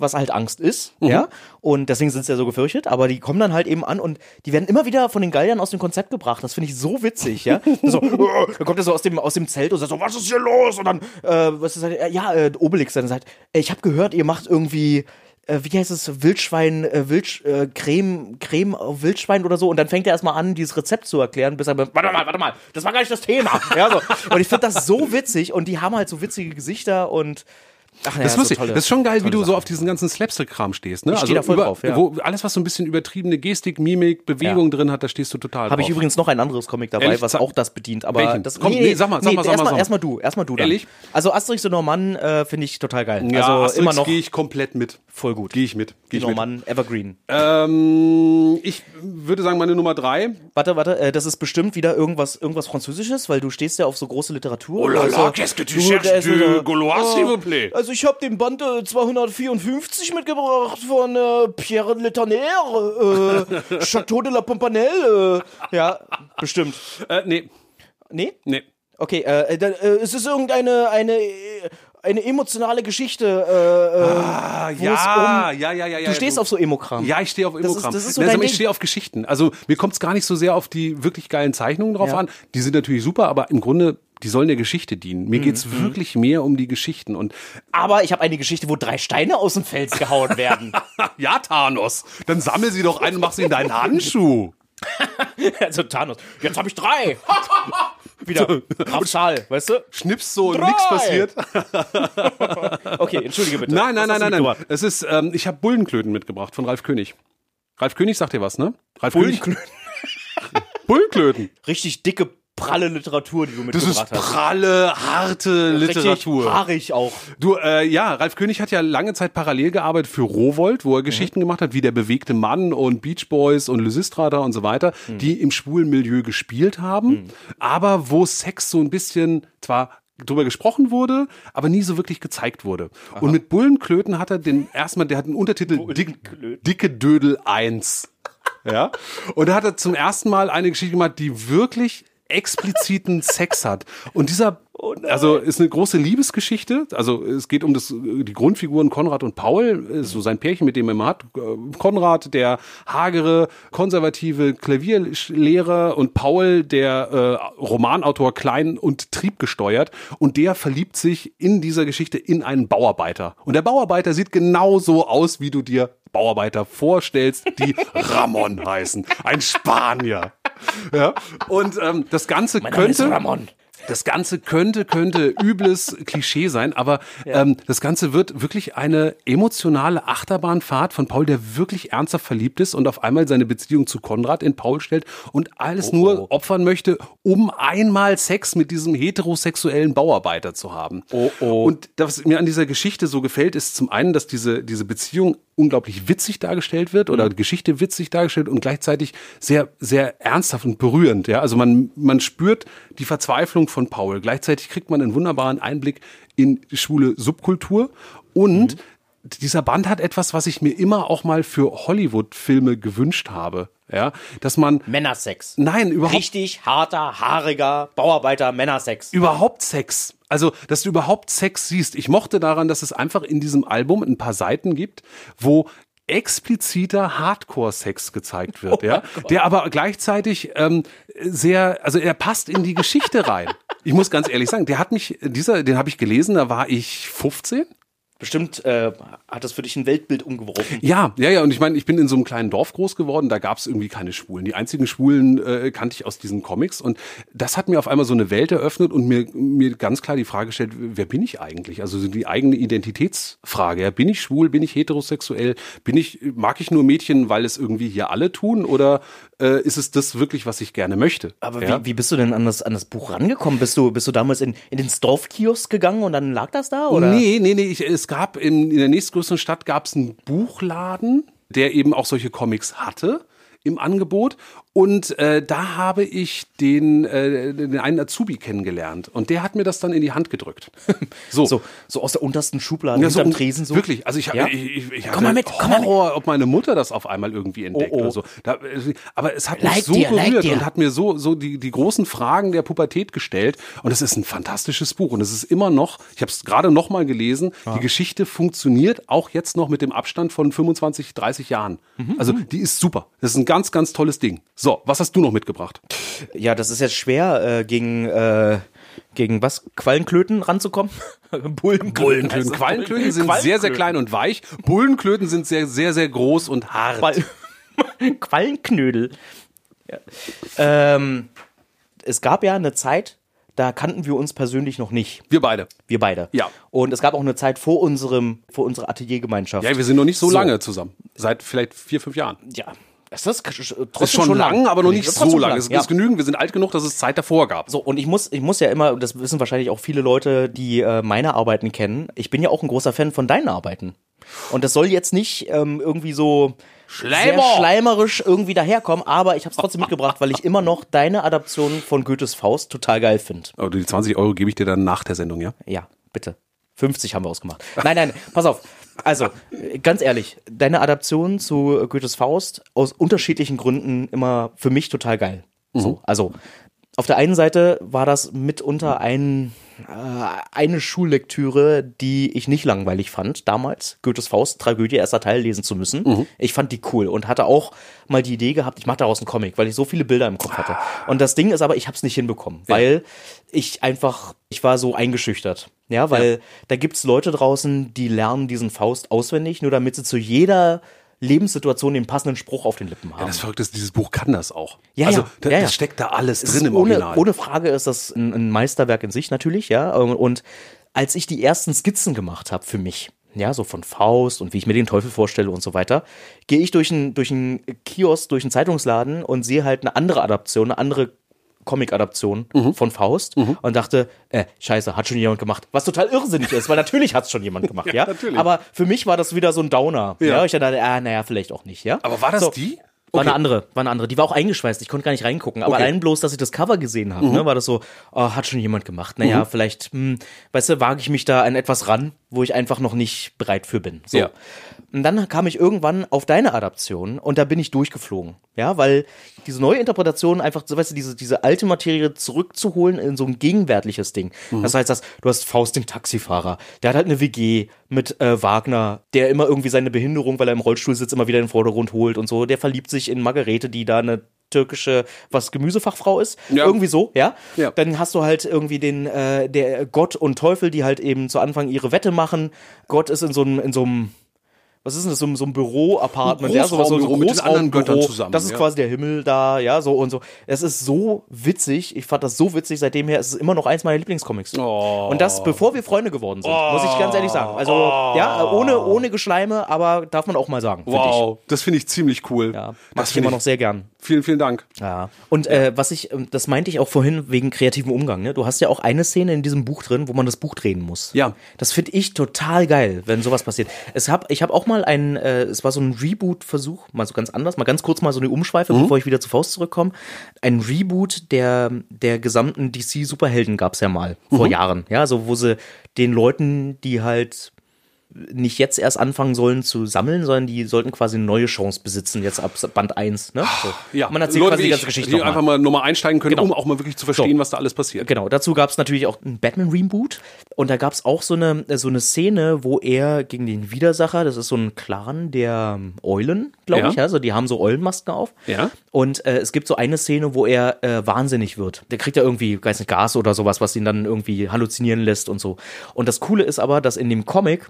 was halt Angst ist, ja. Und deswegen sind sie ja so gefürchtet, aber die kommen dann halt eben an und die werden immer wieder von den Galliern aus dem Konzept gebracht. Das finde ich so witzig, ja. *laughs* so, äh, dann kommt er so aus dem, aus dem Zelt und sagt so, was ist hier los? Und dann, äh, was ist das? Ja, äh, Obelix dann sagt, äh, ich habe gehört, ihr macht irgendwie äh, wie heißt es, Wildschwein, äh, Wild, äh, Creme, Creme auf Wildschwein oder so. Und dann fängt er erstmal an, dieses Rezept zu erklären, bis er, warte mal, warte mal, das war gar nicht das Thema. *laughs* Ja, so. Und ich finde das so witzig und die haben halt so witzige Gesichter und ach, naja, Das ist lustig. so tolle- das ist schon geil, wie du so Sachen. auf diesen ganzen Slapstick-Kram stehst. Ne? Ich steh da voll über, drauf, ja. wo alles, was so ein bisschen übertriebene Gestik, Mimik, Bewegung drin hat, da stehst du total Habe drauf. ich übrigens noch ein anderes Comic dabei, Ehrlich? was auch das bedient. Aber Welchen? das Komm, nee, sag mal, sag mal, sag mal, sag mal. Erstmal erst mal du, erstmal du dann. Ehrlich? Also Asterix und Normannen äh, finde ich total geil. ja, also Asterix immer noch gehe ich komplett mit. voll gut. Gehe ich mit. Geh ich mit. Normannen, Evergreen. Ähm, ich würde sagen, meine Nummer drei. Warte, warte, äh, das ist bestimmt wieder irgendwas, irgendwas Französisches, weil du stehst ja auf so große Literatur. Oh la Also, la, qu'est-ce que tu du, cherches Gaulois, s'il vous plaît? Also ich habe den Band äh, 254 mitgebracht von äh, Pierre Le Tonnerre, äh, *laughs* Chateau de la Pompanelle. Äh, ja, bestimmt. Äh, nee, Nee? nee. Okay, äh, dann, äh, es ist irgendeine eine, äh, eine emotionale Geschichte. Äh, äh, Ah, ja, um, ja, ja, ja, ja. Du stehst auf so Emokram. Ja, ich stehe auf ist- Immokram. das ist so Nein, dein aber ich stehe auf Geschichten. Also mir kommt es gar nicht so sehr auf die wirklich geilen Zeichnungen drauf Ja. an. Die sind natürlich super, aber im Grunde, die sollen der Geschichte dienen. Mhm, Mir geht's wirklich mehr um die Geschichten. Und Aber ich habe eine Geschichte, wo drei Steine aus dem Fels gehauen werden. *laughs* ja, Thanos, dann sammel sie doch ein und mach sie in deinen *laughs* Handschuh. also Thanos, jetzt habe ich drei. *laughs* Wieder Kraftzahl, weißt du? Schnips so und nichts passiert. *laughs* Okay, entschuldige bitte. Nein, nein, nein, nein, nein. Es ist, ähm, ich habe Bullenklöten mitgebracht von Ralf König. Ralf König sagt dir was, ne? Ralf König. Bullenklöten. Richtig dicke, pralle Literatur, die du Das mitgebracht ist hast. pralle, harte Literatur. Richtig haarig auch. Du, äh, ja, Ralf König hat ja lange Zeit parallel gearbeitet für Rowold, wo er Geschichten Mhm. gemacht hat, wie der bewegte Mann und Beach Boys und Lysistrata und so weiter, Mhm. die im schwulen Milieu gespielt haben, aber wo Sex so ein bisschen zwar drüber gesprochen wurde, aber nie so wirklich gezeigt wurde. Und mit Bullenklöten hat er den erstmal, der hat einen Untertitel Dick, Dicke Dödel 1. Ja. Und da hat er zum ersten Mal eine Geschichte gemacht, die wirklich expliziten Sex hat. Und dieser, also ist eine große Liebesgeschichte. Also es geht um das, die Grundfiguren Konrad und Paul, ist so sein Pärchen, mit dem er immer hat. Äh, Konrad, der hagere, konservative Klavierlehrer und Paul, der äh, Romanautor, klein und triebgesteuert. Und der verliebt sich in dieser Geschichte in einen Bauarbeiter. Und der Bauarbeiter sieht genauso aus, wie du dir Bauarbeiter vorstellst, die Ramon heißen. Ein Spanier. Ja. Und ähm, das Ganze Mein Name ist könnte. Ramon. Das Ganze könnte, könnte übles Klischee sein, aber ähm, das Ganze wird wirklich eine emotionale Achterbahnfahrt von Paul, der wirklich ernsthaft verliebt ist und auf einmal seine Beziehung zu Konrad in Paul stellt und alles nur opfern möchte, um einmal Sex mit diesem heterosexuellen Bauarbeiter zu haben. Oh, oh. Und was mir an dieser Geschichte so gefällt, ist zum einen, dass diese, diese Beziehung unglaublich witzig dargestellt wird oder Geschichte witzig dargestellt und gleichzeitig sehr, sehr ernsthaft und berührend. Ja, also man, man spürt die Verzweiflung von Paul. Gleichzeitig kriegt man einen wunderbaren Einblick in die schwule Subkultur und dieser Band hat etwas, was ich mir immer auch mal für Hollywood-Filme gewünscht habe. Ja, dass man, Männersex. nein, überhaupt Richtig harter, haariger Bauarbeiter Männersex. überhaupt Sex. Also, dass du überhaupt Sex siehst. Ich mochte daran, dass es einfach in diesem Album ein paar Seiten gibt, wo expliziter Hardcore-Sex gezeigt wird, ja, der aber gleichzeitig ähm, sehr, also er passt in die Geschichte rein. Ich muss ganz ehrlich sagen, der hat mich, dieser, den habe ich gelesen, da war ich 15 Bestimmt äh, hat das für dich ein Weltbild umgeworfen. Ja, ja, ja. Und ich meine, ich bin in so einem kleinen Dorf groß geworden, da gab es irgendwie keine Schwulen. Die einzigen Schwulen äh, kannte ich aus diesen Comics. Und das hat mir auf einmal so eine Welt eröffnet und mir, mir ganz klar die Frage gestellt, wer bin ich eigentlich? Also so die eigene Identitätsfrage. Ja, bin ich schwul, bin ich heterosexuell, bin ich, mag ich nur Mädchen, weil es irgendwie hier alle tun? Oder äh, ist es das wirklich, was ich gerne möchte? Aber ja? wie, wie bist du denn an das, an das Buch rangekommen? Bist du, bist du damals in, in den Dorfkiosk gegangen und dann lag das da? Oder? Nee, nee, nee. Ich, es gab in, in der nächstgrößeren Stadt gab es einen Buchladen, der eben auch solche Comics hatte im Angebot. Und äh, da habe ich den, äh, den einen Azubi kennengelernt. Und der hat mir das dann in die Hand gedrückt. *laughs* So. So, so aus der untersten Schublade Ja, so, und Tresen so. Wirklich, also ich, Ja? ich, ich, ich Komm mal mit, komm mal Horror, ob meine Mutter das auf einmal irgendwie entdeckt Oh, oh. oder so. Da, äh, aber es hat mich Like so dir, like berührt dir. und hat mir so, so die, die großen Fragen der Pubertät gestellt. Und es ist ein fantastisches Buch. Und es ist immer noch, ich habe es gerade noch mal gelesen, die Geschichte funktioniert auch jetzt noch mit dem Abstand von 25, 30 Jahren. Mhm, Also die ist super. Das ist ein ganz, ganz tolles Ding. So, was hast du noch mitgebracht? Ja, das ist jetzt schwer, äh, gegen, äh, gegen was? Quallenklöten ranzukommen? *laughs* Bullenklöten. Bullenklöten. das. Quallenklöten sind sehr, sehr klein und weich. Bullenklöten sind sehr, sehr, sehr groß und hart. Qual *laughs* Quallenknödel. Ja. Ähm, es gab ja eine Zeit, da kannten wir uns persönlich noch nicht. Wir beide. Wir beide. Ja. Und es gab auch eine Zeit vor unserem, vor unserer Ateliergemeinschaft. Ja, wir sind noch nicht so, So. lange zusammen. Seit vielleicht vier, fünf Jahren. Ja. Ist das trotzdem ist schon, lang, aber noch nicht so schon lang. Es ja. ist genügend. Wir sind alt genug, dass es Zeit davor gab. So, und ich muss, ich muss ja immer, das wissen wahrscheinlich auch viele Leute, die äh, meine Arbeiten kennen, ich bin ja auch ein großer Fan von deinen Arbeiten. Und das soll jetzt nicht ähm, irgendwie so sehr Schleimer! schleimerisch irgendwie daherkommen, aber ich habe es trotzdem mitgebracht, weil ich immer noch deine Adaption von Goethes Faust total geil finde. Aber die 20 Euro gebe ich dir dann nach der Sendung, ja? Ja, bitte. 50 haben wir ausgemacht. Nein, nein, pass auf. Also, ganz ehrlich, deine Adaption zu Goethes Faust aus unterschiedlichen Gründen immer für mich total geil. So, also, auf der einen Seite war das mitunter ein, äh, eine Schullektüre, die ich nicht langweilig fand damals. Goethes Faust, Tragödie, erster Teil lesen zu müssen. Ich fand die cool und hatte auch mal die Idee gehabt, ich mache daraus einen Comic, weil ich so viele Bilder im Kopf hatte. Und das Ding ist aber, ich habe es nicht hinbekommen, weil ich einfach, ich war so eingeschüchtert. Ja, weil da gibt's Leute draußen, die lernen diesen Faust auswendig, nur damit sie zu jeder Lebenssituation den passenden Spruch auf den Lippen haben. Das Verrückte ist, dieses Buch kann das auch. Ja, also, ja, da, ja, ja. das steckt da alles Es drin im ohne, Original. ohne Frage ist das ein, ein Meisterwerk in sich natürlich, ja. Und als ich die ersten Skizzen gemacht habe für mich, ja, so von Faust und wie ich mir den Teufel vorstelle und so weiter, gehe ich durch einen durch einen Kiosk, durch einen Zeitungsladen und sehe halt eine andere Adaption, eine andere Comic-Adaption Mhm. von Faust und dachte, äh, scheiße, hat schon jemand gemacht. Was total irrsinnig ist, weil natürlich hat es schon jemand gemacht, *laughs* ja. natürlich. Aber für mich war das wieder so ein Downer. Ja, Ja. ich dachte, ah, naja, vielleicht auch nicht, ja. Aber war das So. die? War eine andere, war eine andere. Die war auch eingeschweißt. Ich konnte gar nicht reingucken. Aber Okay. Mhm. allein bloß, dass ich das Cover gesehen habe, ne, war das so, oh, hat schon jemand gemacht. Naja, vielleicht, hm, weißt du, wage ich mich da an etwas ran, wo ich einfach noch nicht bereit für bin. So. Ja. Und dann kam ich irgendwann auf deine Adaption und da bin ich durchgeflogen. Ja, weil diese neue Interpretation einfach, so, weißt du, diese, diese alte Materie zurückzuholen in so ein gegenwärtiges Ding. Mhm. Das heißt, dass du hast Faust den Taxifahrer, der hat halt eine WG mit äh, Wagner, der immer irgendwie seine Behinderung, weil er im Rollstuhl sitzt, immer wieder in den Vordergrund holt und so. Der verliebt sich in Margarete, die da eine türkische, was Gemüsefachfrau ist. Ja. Irgendwie so, ja? Ja. Dann hast du halt irgendwie den, äh, der Gott und Teufel, die halt eben zu Anfang ihre Wette machen. Gott ist in so einem, in so einem, was ist denn das, so, ein- so ein Büro-Apartment, ja, sowas, so, so Großraumbüro mit den anderen. Göttern zusammen, Das ist ja. quasi der Himmel da, ja, so und so. Es ist so witzig, ich fand das so witzig, seitdem her, es ist immer noch eins meiner Lieblingscomics. Oh. Und das, bevor wir Freunde geworden sind, muss ich ganz ehrlich sagen. Also, ja, ohne, ohne Geschleime, aber darf man auch mal sagen, Wow, das finde ich ziemlich cool. Ja, mach das ich immer noch sehr gern. Vielen, vielen Dank. Ja. Und äh, was ich, ähm, das meinte ich auch vorhin wegen kreativem Umgang. Ne? Du hast ja auch eine Szene in diesem Buch drin, wo man das Buch drehen muss. Ja. Das finde ich total geil, wenn sowas passiert. Es hab, ich habe auch mal ein, äh, es war so ein Reboot-Versuch, mal so ganz anders, mal ganz kurz mal so eine Umschweife, bevor ich wieder zu Faust zurückkomme. Ein Reboot der der gesamten DC-Superhelden gab's ja mal vor Jahren. Ja, so wo sie den Leuten, die halt nicht jetzt erst anfangen sollen zu sammeln, sondern die sollten quasi eine neue Chance besitzen, jetzt ab Band 1. Ne? So. Ja, Man erzählt Leute quasi die ganze ich, Geschichte die einfach mal nochmal einsteigen können, Genau. um auch mal wirklich zu verstehen, So. was da alles passiert. Genau, dazu gab es natürlich auch ein Batman-Reboot und da gab es auch so eine, so eine Szene, wo er gegen den Widersacher, das ist so ein Clan der ähm, Eulen, glaube Ja. ich, also die haben so Eulenmasken auf. Ja. Und äh, es gibt so eine Szene, wo er äh, wahnsinnig wird. Der kriegt ja irgendwie, weiß nicht, Gas oder sowas, was ihn dann irgendwie halluzinieren lässt und so. Und das Coole ist aber, dass in dem Comic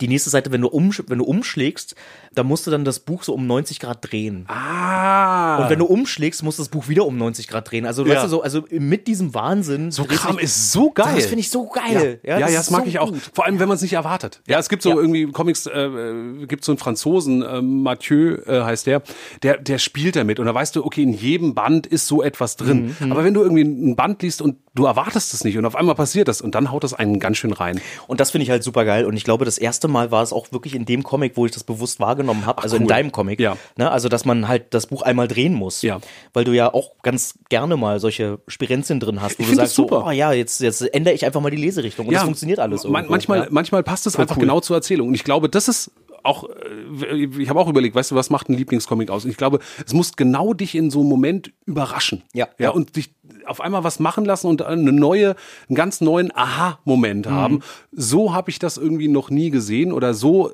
die nächste Seite, wenn du, um, wenn du umschlägst, da musst du dann das Buch so um 90 Grad drehen. Ah. Und wenn du umschlägst, musst du das Buch wieder um 90 Grad drehen. Also, Ja. weißt du, so, also mit diesem Wahnsinn. so Kram ist so geil. Das finde ich so geil. Ja, ja, das das, ist mag so ich auch. gut. Vor allem, wenn man es nicht erwartet. Ja, es gibt so Ja. irgendwie Comics, äh, äh, gibt so einen Franzosen, äh, Mathieu äh, heißt der, der, der spielt damit. Und da weißt du, okay, in jedem Band ist so etwas drin. Mhm. Aber wenn du irgendwie ein Band liest und du erwartest es nicht und auf einmal passiert das und dann haut das einen ganz schön rein. Und das finde ich halt super geil. Und ich glaube, das erste Mal war es auch wirklich in dem Comic, wo ich das bewusst wahrgenommen habe, also in cool. deinem Comic. Ja. Ne? Also, dass man halt das Buch einmal drehen muss. Ja. Weil du ja auch ganz gerne mal solche Spirenzien drin hast, wo Ich du sagst, super. so, oh ja, jetzt, jetzt ändere ich einfach mal die Leserichtung. Und das funktioniert alles. Man, manchmal, ja. manchmal passt es einfach cool. genau zur Erzählung. Und ich glaube, das ist auch, äh, ich habe auch überlegt, weißt du, was macht ein Lieblingscomic aus? Und ich glaube, es muss genau dich in so einem Moment überraschen. Ja. ja. Und dich auf einmal was machen lassen und eine neue, einen ganz neuen Aha-Moment Mhm. haben. So habe ich das irgendwie noch nie gesehen oder so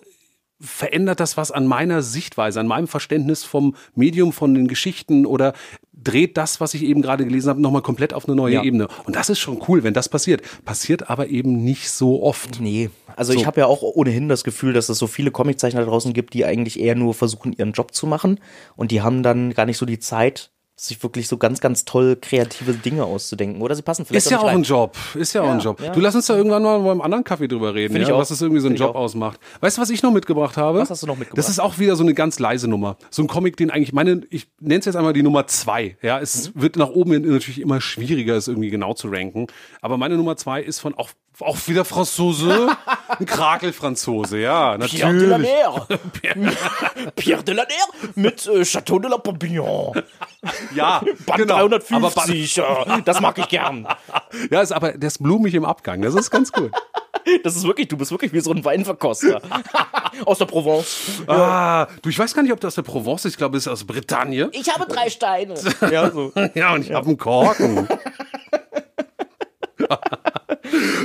verändert das was an meiner Sichtweise, an meinem Verständnis vom Medium, von den Geschichten oder dreht das, was ich eben gerade gelesen habe, nochmal komplett auf eine neue Ja. Ebene. Und das ist schon cool, wenn das passiert. Passiert aber eben nicht so oft. Nee, also ich habe ja auch ohnehin das Gefühl, dass es so viele Comiczeichner da draußen gibt, die eigentlich eher nur versuchen, ihren Job zu machen und die haben dann gar nicht so die Zeit, sich wirklich so ganz, ganz toll kreative Dinge auszudenken. Oder sie passen vielleicht Ist ja auch rein. ein Job. Ist ja, auch ein Job. ja. Du lass uns da irgendwann mal beim anderen Kaffee drüber reden, ja, was es irgendwie so einen Job ausmacht. Weißt du, was ich noch mitgebracht habe? Was hast du noch mitgebracht? Das ist auch wieder so eine ganz leise Nummer. So ein Comic, den eigentlich meine, ich nenne es jetzt einmal die Nummer zwei. Ja, es Mhm. wird nach oben natürlich immer schwieriger, es irgendwie genau zu ranken. Aber meine Nummer zwei ist von auch, auch wieder Franzose, *laughs* ein Krakel-Franzose, ja, Pierre de la natürlich. Mer. *laughs* *laughs* Pierre de la Mer mit äh, Chateau de la Papillon. Ja, Band genau. Aber Band- 350. äh, das mag ich gern. ja, ist aber der ist blumig im Abgang. Das ist ganz gut. Das ist wirklich, du bist wirklich wie so ein Weinverkoster. Aus der Provence. Ah, du, ich weiß gar nicht, ob das aus der Provence ist. Ich glaube, es ist aus Bretagne. Ich habe drei Steine. Ja, so. Ja, und ich habe einen Korken.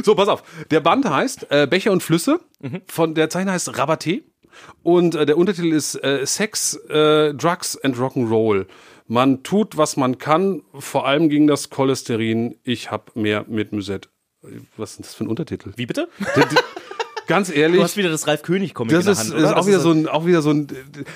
So, pass auf. Der Band heißt äh, Becher und Flüsse. Von der Zeichner heißt Rabaté. Und äh, der Untertitel ist äh, Sex, äh, Drugs and Rock'n'Roll. Man tut, was man kann, vor allem gegen das Cholesterin. Ich hab mehr mit Musette. Was ist das für ein Untertitel? Wie bitte? Ganz ehrlich. Du hast wieder das Ralf König Comic Das in der ist, Hand, ist oder? auch Das wieder ist so ein, auch wieder so ein,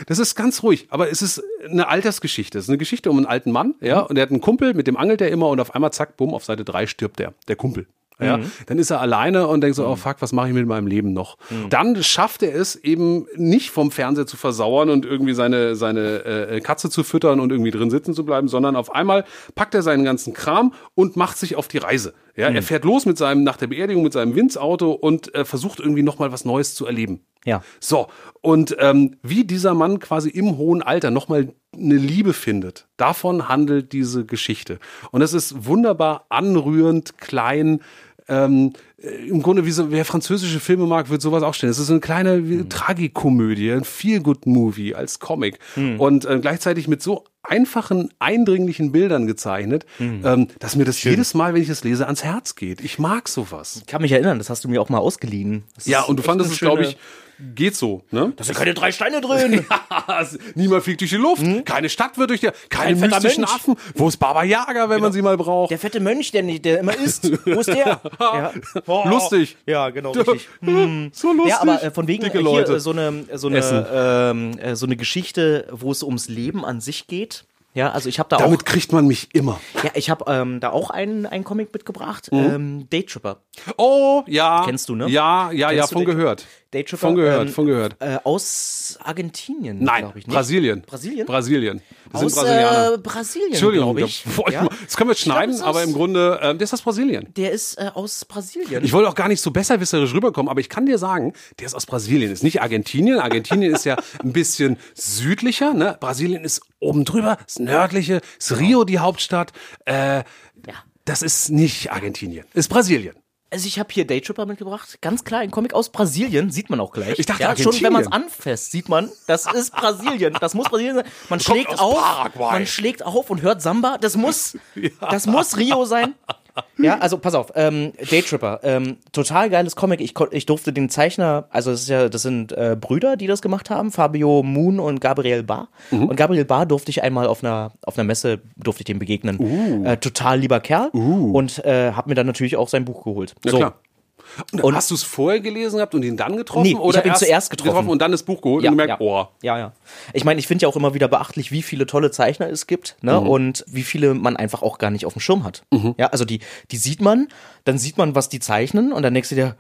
das ist ganz ruhig, aber es ist eine Altersgeschichte. Es ist eine Geschichte um einen alten Mann, ja, Mhm. und der hat einen Kumpel, mit dem angelt er immer und auf einmal zack, bumm, auf Seite drei stirbt der, der Kumpel. Ja, Mhm. dann ist er alleine und denkt so, oh fuck, was mache ich mit meinem Leben noch? Mhm. Dann schafft er es eben nicht vom Fernseher zu versauern und irgendwie seine, seine äh, Katze zu füttern und irgendwie drin sitzen zu bleiben, sondern auf einmal packt er seinen ganzen Kram und macht sich auf die Reise. Ja, Mhm. er fährt los mit seinem, nach der Beerdigung mit seinem Winzauto und äh, versucht irgendwie nochmal was Neues zu erleben. Ja. So, und ähm, wie dieser Mann quasi im hohen Alter nochmal eine Liebe findet, davon handelt diese Geschichte. Und es ist wunderbar anrührend, klein, ähm, äh, im Grunde, wie so, wer französische Filme mag, wird sowas auch stellen. Es ist so eine kleine wie, Tragikomödie, ein Feel-Good-Movie als Comic. Und äh, gleichzeitig mit so einfachen, eindringlichen Bildern gezeichnet, ähm, dass mir das jedes Mal, wenn ich das lese, ans Herz geht. Ich mag sowas. Ich kann mich erinnern, das hast du mir auch mal ausgeliehen. Das Ja, und du fandest es, glaube ich, geht so, ne? Da sind keine drei Steine drin. *laughs* Niemand fliegt durch die Luft, keine Stadt wird durch die, keine Kein mystischen Mensch. Affen. Wo ist Baba Yaga, wenn man sie mal braucht? Der fette Mönch, der, nicht, der immer isst. Wo ist der? *laughs* ja. Oh. Lustig. Ja, genau, richtig. *laughs* So lustig. Ja, aber äh, von wegen Dicke äh, Leute. hier äh, so eine so Essen. eine ähm, äh, so eine Geschichte, wo es ums Leben an sich geht. Ja, also ich habe da Damit auch kriegt man mich immer. ja, ich habe ähm, da auch einen einen Comic mitgebracht, Mhm. ähm, Day Tripper. Oh, ja. Kennst du, ne? Ja, ja, Kennst ja, von gehört. Day Tripper. Von gehört, ähm, von gehört. Äh, aus Argentinien, Nein, glaube ich. Nicht? Brasilien. Brasilien? Brasilien. Das sind Aus Brasilianer. äh, Brasilien, Entschuldigung, ich. da- boah, Ja. das können wir jetzt glaub, schneiden, ist aber aus- im Grunde, ähm, der ist aus Brasilien. Der ist äh, aus Brasilien. Ich wollte auch gar nicht so besserwisserisch rüberkommen, aber ich kann dir sagen, der ist aus Brasilien, ist nicht Argentinien. Argentinien ist ja ein bisschen südlicher, ne? Brasilien ist oben drüber, ist nördliche, ist Rio die Hauptstadt. Äh, ja. das ist nicht Argentinien, ist Brasilien. Also ich habe hier Daytripper mitgebracht. Ganz klar, ein Comic aus Brasilien. Sieht man auch gleich. Ich dachte ja, schon wenn man es anfasst, sieht man, das ist Brasilien. Das muss Brasilien sein. Man schlägt auf, Paraguay. man schlägt auf und hört Samba. Das muss, *laughs* das muss Rio sein. Ja, also pass auf, ähm, Daytripper, ähm, total geiles Comic. Ich, ich durfte den Zeichner, also das ist ja, das sind äh, Brüder, die das gemacht haben, Fabio Moon und Gabriel Bar. Mhm. Und Gabriel Bar durfte ich einmal auf einer auf einer Messe durfte ich dem begegnen. Uh. Äh, total lieber Kerl und äh, habe mir dann natürlich auch sein Buch geholt. Ja, so. klar. Und, hast du es vorher gelesen gehabt und ihn dann getroffen? Nee, ich oder hab ihn erst zuerst getroffen. und dann das Buch geholt und gemerkt, ja. oh. Ja, ja. Ich meine, ich finde ja auch immer wieder beachtlich, wie viele tolle Zeichner es gibt, ne? Mhm. Und wie viele man einfach auch gar nicht auf dem Schirm hat. Ja, also die, die sieht man, dann sieht man, was die zeichnen und dann denkst du dir,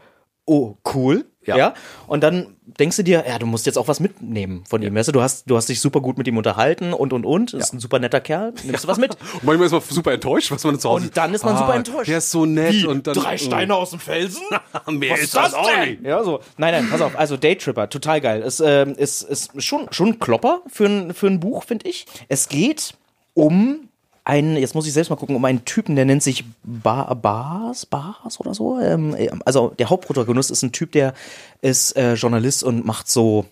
oh, cool. Ja. Ja. Und dann denkst du dir, ja, du musst jetzt auch was mitnehmen von ihm. Weißt du, du hast, du hast dich super gut mit ihm unterhalten und und und. Ist ein super netter Kerl. Nimmst du was mit? Und manchmal ist man super enttäuscht, was man zu Hause Und dann ist man super enttäuscht. Der ist so nett Wie, und dann drei Steine aus dem Felsen? *laughs* Mehr Was ist das denn? Ja, so. Nein, nein, pass auf. Also Daytripper, total geil. Es ähm, ist, ist schon, schon ein Klopper für ein, für ein Buch, finde ich. Es geht um einen, jetzt muss ich selbst mal gucken, um einen Typen, der nennt sich ba Bas, Bas oder so. Ähm, also der Hauptprotagonist ist ein Typ, der ist äh, Journalist und macht so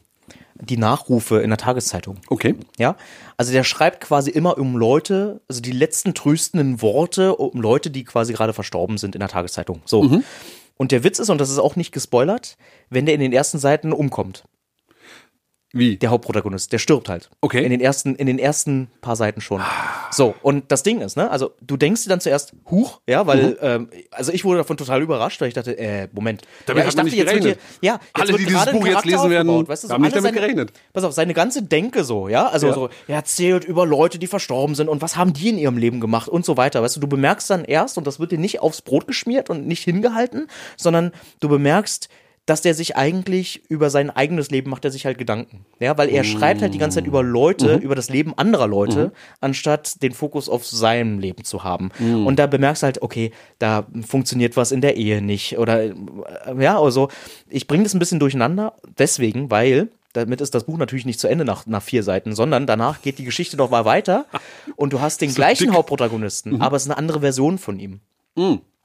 die Nachrufe in der Tageszeitung. Okay. Ja, also der schreibt quasi immer um Leute, also die letzten tröstenden Worte um Leute, die quasi gerade verstorben sind in der Tageszeitung. So. Mhm. Und der Witz ist, und das ist auch nicht gespoilert, wenn der in den ersten Seiten umkommt, Wie? der Hauptprotagonist, der stirbt halt. Okay. In den ersten, in den ersten paar Seiten schon. So, und das Ding ist, ne, also du denkst dir dann zuerst, huch, ja, weil, ähm, also ich wurde davon total überrascht, weil ich dachte, äh, Moment. Mhm. Damit ja, ich dachte, nicht jetzt wird hier, gerechnet. ja, jetzt Alle, die dieses Buch jetzt lesen werden, weißt du, so haben nicht damit seine, gerechnet. Pass auf, seine ganze Denke so, ja, also Ja. so, er erzählt über Leute, die verstorben sind und was haben die in ihrem Leben gemacht und so weiter, weißt du, du bemerkst dann erst, und das wird dir nicht aufs Brot geschmiert und nicht hingehalten, sondern du bemerkst, dass der sich eigentlich über sein eigenes Leben macht er sich halt Gedanken. Ja, weil er schreibt halt die ganze Zeit über Leute, über das Leben anderer Leute, anstatt den Fokus auf sein Leben zu haben. Und da bemerkst du halt, okay, da funktioniert was in der Ehe nicht. Oder äh, ja, also ich bringe das ein bisschen durcheinander, deswegen, weil damit ist das Buch natürlich nicht zu Ende nach, nach vier Seiten, sondern danach geht die Geschichte noch mal weiter und du hast den *laughs* gleichen Hauptprotagonisten, aber es ist eine andere Version von ihm.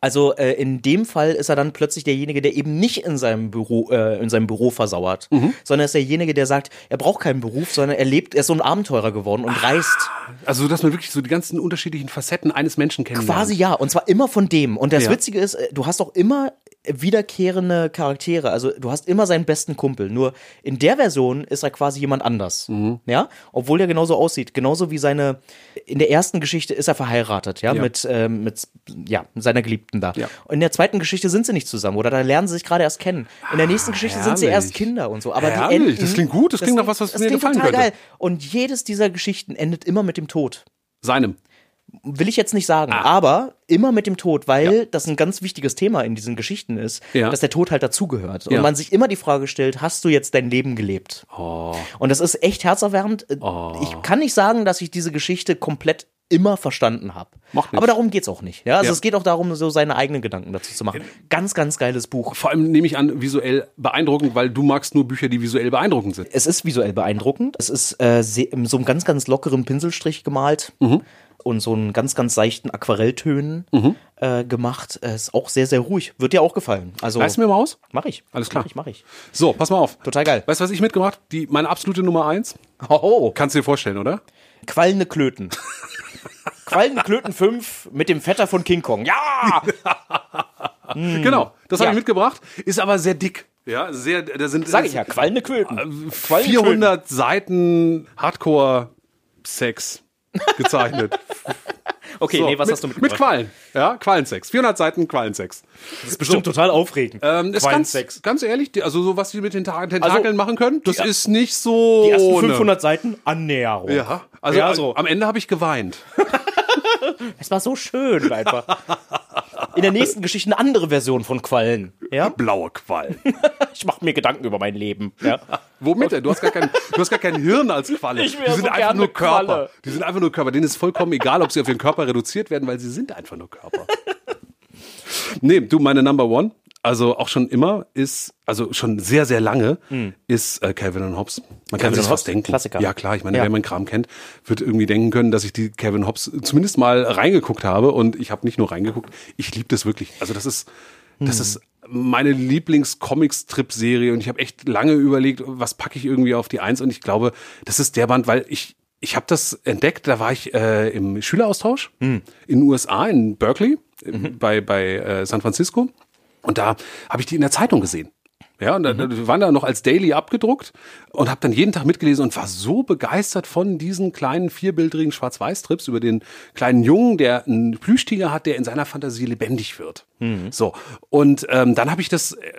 Also äh, in dem Fall ist er dann plötzlich derjenige, der eben nicht in seinem Büro, äh, in seinem Büro versauert, sondern er ist derjenige, der sagt, er braucht keinen Beruf, sondern er lebt, er ist so ein Abenteurer geworden und reist. Also, dass man wirklich so die ganzen unterschiedlichen Facetten eines Menschen kennenlernt. Quasi ja, und zwar immer von dem. Und das Ja. Witzige ist, äh, du hast auch immer wiederkehrende Charaktere. Also du hast immer seinen besten Kumpel. Nur in der Version ist er quasi jemand anders. Mhm. Ja, obwohl er genauso aussieht. Genauso wie seine. In der ersten Geschichte ist er verheiratet, ja, Ja. mit ähm, mit ja seiner Geliebten da. Ja. Und in der zweiten Geschichte sind sie nicht zusammen oder da lernen sie sich gerade erst kennen. In der nächsten Geschichte sind sie herrlich. erst Kinder und so. Aber Herrlich, die enden, das klingt gut, das klingt nach was, was das mir gefallen total könnte. geil. Und jedes dieser Geschichten endet immer mit dem Tod Seinem. Will ich jetzt nicht sagen, Ah. aber immer mit dem Tod, weil das ein ganz wichtiges Thema in diesen Geschichten ist, Ja. dass der Tod halt dazugehört. Und Ja. man sich immer die Frage stellt, hast du jetzt dein Leben gelebt? Oh. Und das ist echt herzerwärmend. Ich kann nicht sagen, dass ich diese Geschichte komplett immer verstanden habe. Aber darum geht's auch nicht. Ja? Also Ja. es geht auch darum, so seine eigenen Gedanken dazu zu machen. Ganz, ganz geiles Buch. Vor allem nehme ich an, visuell beeindruckend, weil du magst nur Bücher, die visuell beeindruckend sind. Es ist visuell beeindruckend. Es ist äh, so einem ganz, ganz lockeren Pinselstrich gemalt und so einen ganz, ganz seichten Aquarelltönen äh, gemacht. Es ist auch sehr, sehr ruhig. Wird dir auch gefallen. Also Leist mir mal aus? mach ich. Alles klar. Mach ich, mach ich. So, pass mal auf. Total geil. Weißt du, was ich mitgemacht? Die, meine absolute Nummer eins. Oh, Kannst du dir vorstellen, oder? Quallende Klöten. *laughs* Quallende Klöten 5 mit dem Vetter von King Kong. Ja! *laughs* Genau, das habe Ja. ich mitgebracht. Ist aber sehr dick. Ja, sehr, da sind Sag ich ja, quallende Klöten. Quallende 400 Seiten Hardcore-Sex *laughs* gezeichnet. Okay, So, nee, was mit, hast du Mit mitgebracht? Quallen. Ja, Quallensex. 400 Seiten Quallensex. Das ist bestimmt total aufregend. Ähm, ist ganz, Quallensex. ganz ehrlich, die, also so was die mit den Ta- Tentakeln machen können, das die- ist nicht so. Die ersten ohne. 500 Seiten Annäherung. Ja, also Ja, so. am Ende habe ich geweint. *laughs* Es war so schön einfach. *laughs* In der nächsten Geschichte eine andere Version von Quallen. Ja? Blaue Quallen. *laughs* Ich mache mir Gedanken über mein Leben. Ja? *laughs* Womit denn? Du hast gar kein, du hast gar kein Hirn als Qualle. Die sind so einfach nur Körper. Qualle. Die sind einfach nur Körper. Denen ist vollkommen egal, ob sie auf ihren Körper reduziert werden, weil sie sind einfach nur Körper. *laughs* nee, du, meine Number One, also auch schon immer, ist, also schon sehr, sehr lange, ist äh, Calvin und Hobbes. Man kann Calvin sich und was Hobbes, denken. Klassiker. Ja, klar. Ich meine, Ja. wer meinen Kram kennt, wird irgendwie denken können, dass ich die Calvin Hobbes zumindest mal reingeguckt habe. Und ich habe nicht nur reingeguckt, ich liebe das wirklich. Also das ist, das ist meine Lieblings-Comic-Strip-Serie und ich habe echt lange überlegt, was packe ich irgendwie auf die Eins und ich glaube, das ist der Band, weil ich ich habe das entdeckt, da war ich äh, im Schüleraustausch in den USA, in Berkeley, äh, bei, bei äh, San Francisco. Und da habe ich die in der Zeitung gesehen. Ja, und da, da wir waren da noch als Daily abgedruckt und habe dann jeden Tag mitgelesen und war so begeistert von diesen kleinen vierbildrigen Schwarz-Weiß-Trips über den kleinen Jungen, der einen Plüschtiger hat, der in seiner Fantasie lebendig wird. So. Und ähm, dann habe ich das äh,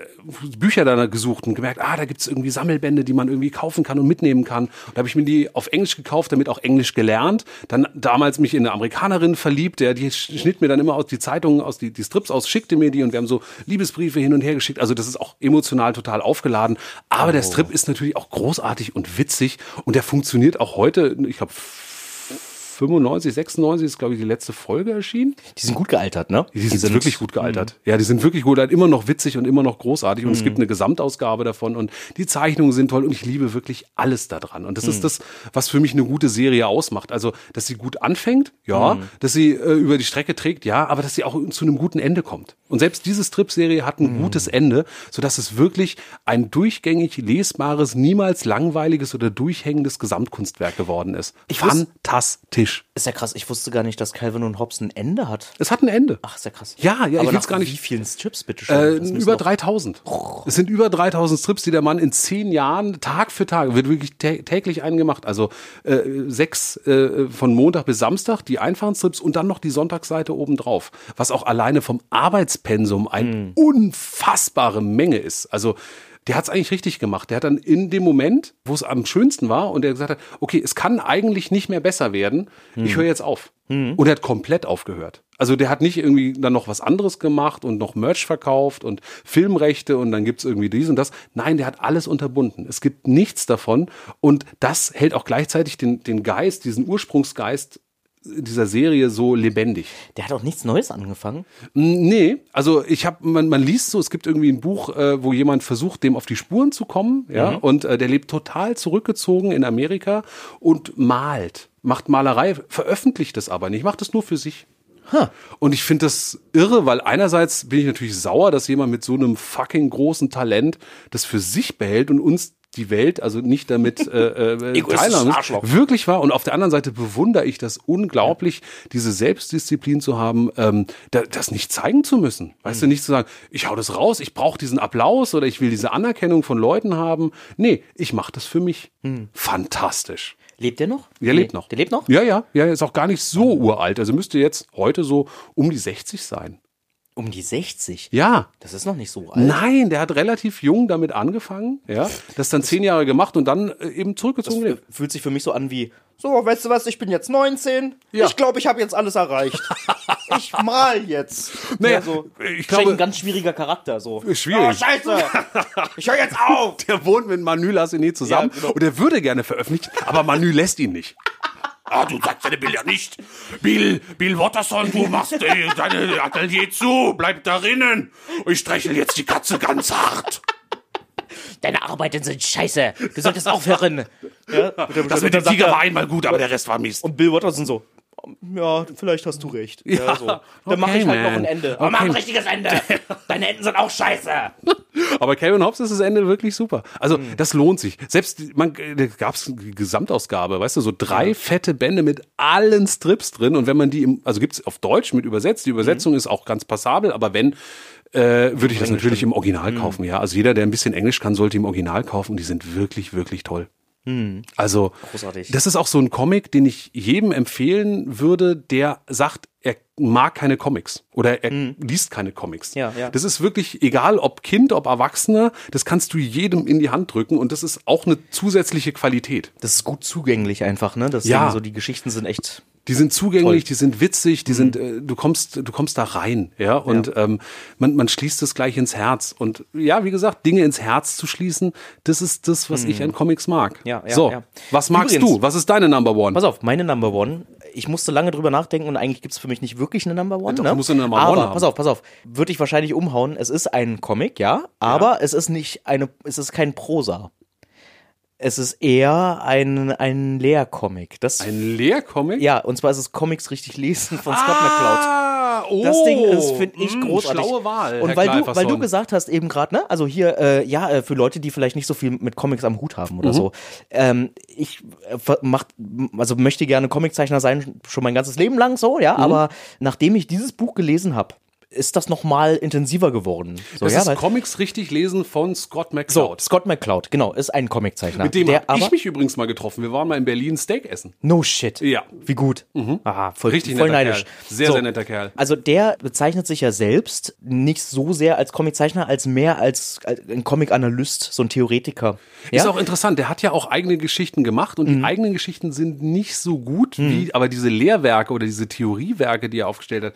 Bücher da gesucht und gemerkt, ah, da gibt's irgendwie Sammelbände, die man irgendwie kaufen kann und mitnehmen kann. Und da habe ich mir die auf Englisch gekauft, damit auch Englisch gelernt. Dann damals mich in eine Amerikanerin verliebt, der die schnitt mir dann immer aus die Zeitungen, aus die, die Strips aus, schickte mir die und wir haben so Liebesbriefe hin und her geschickt. Also das ist auch emotional total aufgeladen. Aber der Strip ist natürlich auch großartig und witzig und der funktioniert auch heute, ich glaube 95, 96 ist, glaube ich, die letzte Folge erschienen. Die sind gut gealtert, ne? Die sind, wirklich gut gealtert. Ja, die sind wirklich gut gealtert, immer noch witzig und immer noch großartig. Und es gibt eine Gesamtausgabe davon und die Zeichnungen sind toll und ich liebe wirklich alles daran. Und das ist das, was für mich eine gute Serie ausmacht. Also, dass sie gut anfängt, ja, dass sie äh, über die Strecke trägt, ja, aber dass sie auch zu einem guten Ende kommt. Und selbst diese Strip-Serie hat ein gutes Ende, sodass es wirklich ein durchgängig lesbares, niemals langweiliges oder durchhängendes Gesamtkunstwerk geworden ist. Ich wus- Fantastisch. Ist ja krass. Ich wusste gar nicht, dass Calvin und Hobbes ein Ende hat. Es hat ein Ende. Ach, ist ja krass. Ja, ja, ich Aber will's nach gar nicht- Wie vielen Strips, bitte schön? Äh, über doch- 3000. Es sind über 3000 Strips, die der Mann in zehn Jahren Tag für Tag wird wirklich tä täglich einen gemacht. Also äh, sechs äh, von Montag bis Samstag die einfachen Strips und dann noch die Sonntagsseite obendrauf. Was auch alleine vom Arbeitspensum eine unfassbare Menge ist. Also der hat es eigentlich richtig gemacht. Der hat dann in dem Moment, wo es am schönsten war und er gesagt hat, okay, es kann eigentlich nicht mehr besser werden, ich höre jetzt auf. Und er hat komplett aufgehört. Also der hat nicht irgendwie dann noch was anderes gemacht und noch Merch verkauft und Filmrechte und dann gibt's irgendwie dies und das. Nein, der hat alles unterbunden. Es gibt nichts davon und das hält auch gleichzeitig den, den Geist, diesen Ursprungsgeist dieser Serie so lebendig. Der hat auch nichts Neues angefangen. Nee, also ich habe, man, man liest so, es gibt irgendwie ein Buch, äh, wo jemand versucht, dem auf die Spuren zu kommen, ja, und äh, der lebt total zurückgezogen in Amerika und malt, macht Malerei, veröffentlicht das aber nicht, macht es nur für sich. Und ich finde das irre, weil einerseits bin ich natürlich sauer, dass jemand mit so einem fucking großen Talent das für sich behält und uns die Welt, also nicht damit äh, *laughs* äh, teilhaben muss. Wirklich war. Und auf der anderen Seite bewundere ich das unglaublich, diese Selbstdisziplin zu haben, ähm, da, das nicht zeigen zu müssen. Weißt du, nicht zu sagen, ich hau das raus, ich brauche diesen Applaus oder ich will diese Anerkennung von Leuten haben. Nee, ich mache das für mich. Fantastisch. Lebt der noch? Der lebt noch. Der lebt noch? Ja, ja, ja, ist auch gar nicht so uralt. Also müsste jetzt heute so um die 60 sein. Um die 60. Ja. Das ist noch nicht so alt. Nein, der hat relativ jung damit angefangen, ja, das dann zehn Jahre gemacht und dann äh, eben zurückgezogen. F- Fühlt sich für mich so an wie, so, weißt du was, ich bin jetzt 19. Ja. Ich glaube, ich habe jetzt alles erreicht. *laughs* ich mal jetzt. Naja, so, ich glaube- ein ganz schwieriger Charakter. So. Schwierig. Oh, scheiße. Ich höre jetzt *laughs* auf. Der wohnt mit Manu Lassini zusammen Ja, genau. und er würde gerne veröffentlichen, aber Manu lässt ihn nicht. Ah, du sagst deine Bilder nicht. Bill, Bill Watterson, du machst äh, deine Atelier zu. Bleib darinnen. Ich streichel jetzt die Katze ganz hart. Deine Arbeiten sind scheiße. Du solltest aufhören. Ja, Das mit dem Tiger war einmal gut, aber der Rest war Mist. Und Bill Watterson so, ja, vielleicht hast du recht. Ja, so. Dann mache okay, ich halt noch man. ein Ende. Oh, mach ein richtiges Ende. *laughs* Deine Enden sind auch scheiße. Aber Calvin Hobbes ist das Ende wirklich super. Also das lohnt sich. Selbst man, da gab es eine Gesamtausgabe, weißt du, so drei fette Bände mit allen Strips drin. Und wenn man die, im, also gibt's auf Deutsch mit übersetzt. Die Übersetzung ist auch ganz passabel, aber wenn äh, würde ich das natürlich im Original kaufen. Ja, also jeder, der ein bisschen Englisch kann, sollte im Original kaufen. Die sind wirklich, wirklich toll. Also, Großartig. das ist auch so ein Comic, den ich jedem empfehlen würde, der sagt, er mag keine Comics oder er liest keine Comics. Ja, ja. Das ist wirklich egal, ob Kind, ob Erwachsener, das kannst du jedem in die Hand drücken und das ist auch eine zusätzliche Qualität. Das ist gut zugänglich einfach, ne? Deswegen Ja. so die Geschichten sind echt. Die sind zugänglich, die sind witzig, Mhm. die sind, äh, du kommst, du kommst da rein, ja, und Ähm, man, man schließt es gleich ins Herz. Und ja, wie gesagt, Dinge ins Herz zu schließen, das ist das, was ich an Comics mag. Mhm. Ja, ja, so, ja. was magst Übrigens- du? Was ist deine Number One? Pass auf, meine Number One. Ich musste lange drüber nachdenken und eigentlich gibt's für mich nicht wirklich eine Number One. Doch, ne? du musst eine Number aber, One haben. pass auf, pass auf. Würde ich wahrscheinlich umhauen. Es ist ein Comic, ja, aber es ist nicht eine, es ist kein Prosa. Es ist eher ein, ein Lehrcomic. Das, Ein Lehrcomic? ja, und zwar ist es Comics richtig lesen von Scott McCloud. Ah, oh, Das Ding ist, finde ich, mh, großartig. Schlaue Wahl. Und Herr weil du, weil du gesagt hast eben gerade, ne, also hier, äh, ja, äh, für Leute, die vielleicht nicht so viel mit Comics am Hut haben Mhm. oder so. Ähm, ich äh, mach, also möchte gerne Comiczeichner sein, schon mein ganzes Leben lang so, Mhm. ja, aber nachdem ich dieses Buch gelesen habe, ist das nochmal intensiver geworden. So, Das ja, ist weil- Comics richtig lesen von Scott so, McCloud. Scott McCloud, genau, ist ein Comiczeichner. Mit dem habe ich mich übrigens mal getroffen. Wir waren mal in Berlin Steak essen. No shit. Ja. Wie gut. Aha, voll, Richtig voll netter neidisch. Kerl. Sehr, sehr netter Kerl. Also der bezeichnet sich ja selbst nicht so sehr als Comiczeichner, als mehr als, ein Comic-Analyst, so ein Theoretiker. Ist Ja? auch interessant. Der hat ja auch eigene Geschichten gemacht und die eigenen Geschichten sind nicht so gut wie, aber diese Lehrwerke oder diese Theoriewerke, die er aufgestellt hat,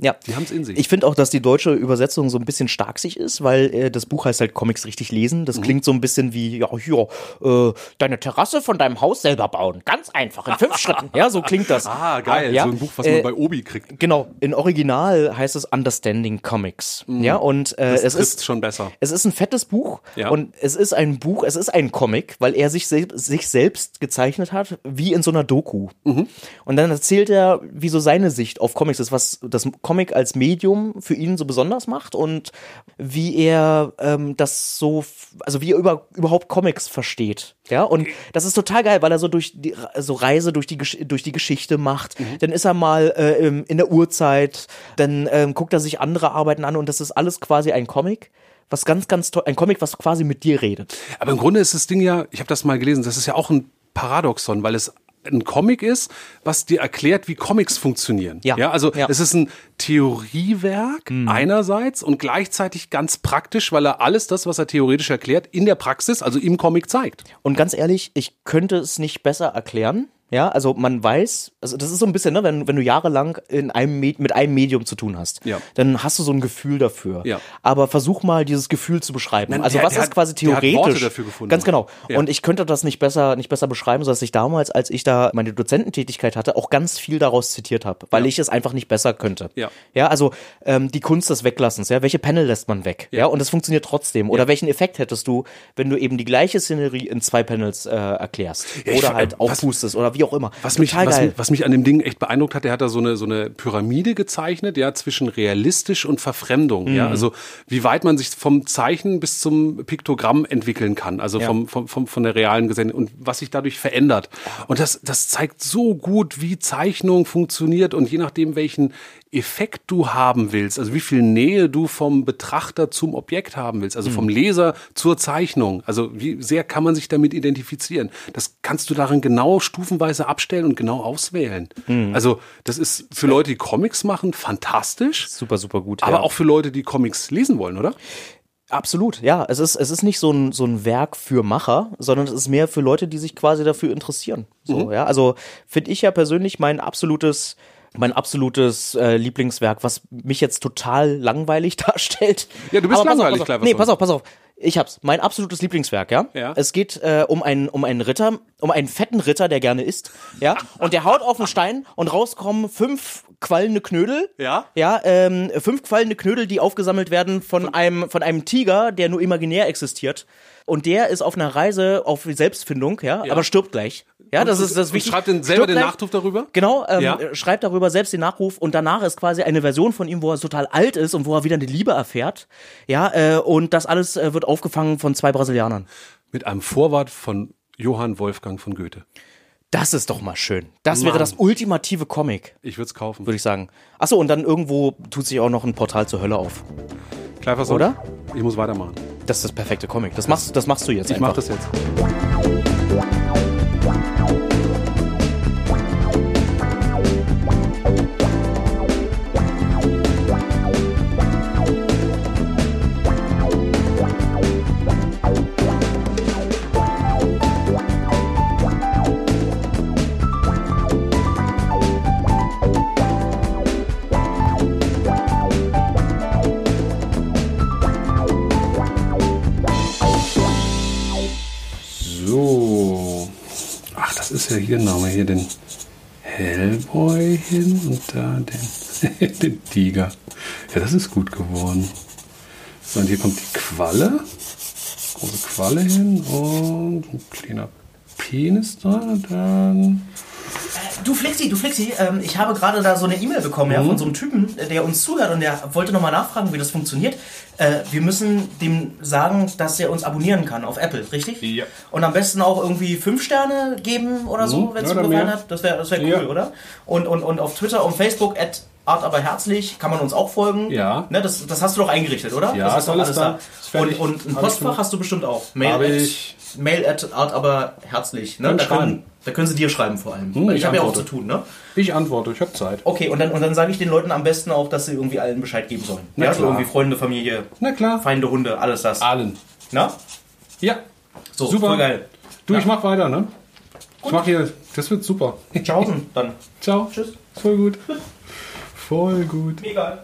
ja. die haben es in sich. Ich finde auch, dass die deutsche Übersetzung so ein bisschen stark sich ist, weil äh, das Buch heißt halt Comics richtig lesen. Mhm. Das klingt so ein bisschen wie, ja, hier, äh, deine Terrasse von deinem Haus selber bauen. Ganz einfach, in fünf *laughs* Schritten. Ja, so klingt das. ah, geil. Ja. So ein Buch, was man Äh, bei Obi kriegt. Genau, in Original heißt es Understanding Comics. Ja, und äh, Mhm. Das es ist schon besser. Es ist ein fettes Buch Ja. und es ist ein Buch, es ist ein Comic, weil er sich, sel sich selbst gezeichnet hat, wie in so einer Doku. Mhm. Und dann erzählt er, wie so seine Sicht auf Comics ist, was das Comic als Medium für ihn so besonders macht und wie er ähm, das so, also wie er über, überhaupt Comics versteht. Ja, und das ist total geil, weil er so durch die so Reise durch die durch die Geschichte macht. Mhm. Dann ist er mal äh, in der Urzeit, dann ähm, guckt er sich andere Arbeiten an und das ist alles quasi ein Comic, was ganz ganz toll, ein Comic, was quasi mit dir redet. Aber im Grunde ist das Ding ja, ich habe das mal gelesen, das ist ja auch ein Paradoxon, weil es ein Comic ist, was dir erklärt, wie Comics funktionieren. Ja. also Ja. Mhm. es ist ein Theoriewerk einerseits und gleichzeitig ganz praktisch, weil er alles das, was er theoretisch erklärt, in der Praxis, also im Comic zeigt. Und ganz ehrlich, ich könnte es nicht besser erklären. Ja, also man weiß, also das ist so ein bisschen, ne, wenn, wenn du jahrelang in einem Med mit einem Medium zu tun hast, Ja. dann hast du so ein Gefühl dafür. Ja. Aber versuch mal dieses Gefühl zu beschreiben. Nein, also der- was der ist hat- quasi theoretisch? Worte dafür gefunden. Ganz genau. Ja. Und ich könnte das nicht besser, nicht besser beschreiben, sodass ich damals, als ich da meine Dozententätigkeit hatte, auch ganz viel daraus zitiert habe, weil ich es einfach nicht besser könnte. Ja. Ja, also ähm, die Kunst des Weglassens, ja, welche Panel lässt man weg? Ja, und es funktioniert trotzdem. Oder welchen Effekt hättest du, wenn du eben die gleiche Szenerie in zwei Panels äh, erklärst? oder halt was- aufpustest oder wie auch immer. Was mich, was, was mich an dem Ding echt beeindruckt hat, der hat da so eine, so eine Pyramide gezeichnet, ja, zwischen realistisch und Verfremdung, Mhm. ja. Also, wie weit man sich vom Zeichen bis zum Piktogramm entwickeln kann, also Ja. vom, vom, vom, von der realen Gesellschaft und was sich dadurch verändert. Und das, das zeigt so gut, wie Zeichnung funktioniert und je nachdem, welchen Effekt du haben willst, also wie viel Nähe du vom Betrachter zum Objekt haben willst, also Mhm. vom Leser zur Zeichnung, also wie sehr kann man sich damit identifizieren. Das kannst du darin genau stufenweise abstellen und genau auswählen. Mhm. Also das ist für Leute, die Comics machen, fantastisch, super, super gut. aber ja. auch für Leute, die Comics lesen wollen, oder? Absolut, ja. Es ist, es ist nicht so ein, so ein Werk für Macher, sondern es ist mehr für Leute, die sich quasi dafür interessieren. So, ja. Also finde ich ja persönlich mein absolutes, mein absolutes äh, Lieblingswerk, was mich jetzt total langweilig *laughs* darstellt. Ja, du bist Aber pass langweilig, auf, pass auf. Nee, pass auf, pass auf. Ich hab's. Mein absolutes Lieblingswerk, ja. Ja. Es geht äh, um einen, um einen Ritter, um einen fetten Ritter, der gerne isst, ja. Und der haut auf den Stein und rauskommen fünf quallende Knödel. Ja. Ja, ähm, fünf quallende Knödel, die aufgesammelt werden von einem, von einem Tiger, der nur imaginär existiert. Und der ist auf einer Reise auf Selbstfindung, ja, aber stirbt gleich. Ja, das ist das Und wichtig. schreibt den selber Stirbt den. Nachruf darüber? Genau, ähm, Ja. schreibt darüber selbst den Nachruf und danach ist quasi eine Version von ihm, wo er total alt ist und wo er wieder eine Liebe erfährt. Ja, äh, und das alles äh, wird aufgefangen von zwei Brasilianern. Mit einem Vorwort von Johann Wolfgang von Goethe. Das ist doch mal schön. Das wäre Mann. das ultimative Comic, Ich würde es kaufen. würde ich sagen. Achso, und dann irgendwo tut sich auch noch ein Portal zur Hölle auf. Cleverson, Oder? Ich muss weitermachen. Das ist das perfekte Comic. Das machst, das machst du jetzt Ich einfach. mache das jetzt. So. Ach, das ist ja hier genau hier den Hellboy hin und da den, *laughs* den Tiger. Ja, das ist gut geworden. So, und hier kommt die Qualle. Große Qualle hin und ein kleiner Penis da. Dann. Du Flixi, du Flixi, ähm, ich habe gerade da so eine E-Mail bekommen ja, von so einem Typen, der uns zuhört und der wollte nochmal nachfragen, wie das funktioniert. Äh, wir müssen dem sagen, dass er uns abonnieren kann auf Apple, richtig? Ja. Und am besten auch irgendwie fünf Sterne geben oder so, Mhm, wenn es ja, gefallen hat. Das wäre das wär cool, Ja. oder? Und, und, und auf Twitter und Facebook at Art aber herzlich, kann man uns auch folgen. Ja. Ne, das, das hast du doch eingerichtet, oder? Ja, das ist alles da. Ist fertig. Und, und ein Alles Postfach hast du bestimmt auch. Mail Habe at. Mail at Art aber herzlich. Ne? Da, können, da können sie dir schreiben vor allem. Hm, ich ich habe ja auch zu tun, ne? Ich antworte, ich habe Zeit. Okay, und dann, und dann sage ich den Leuten am besten auch, dass sie irgendwie allen Bescheid geben sollen. Na ja, so klar. irgendwie Freunde, Familie, Na klar. Feinde, Hunde, alles das. Allen. Na? Ja. So, Super. voll geil. Du, ich mach weiter, ne? Ich mach hier, das wird super. Tschaußen dann. Ciao. Tschüss. Voll gut. Voll gut. Egal.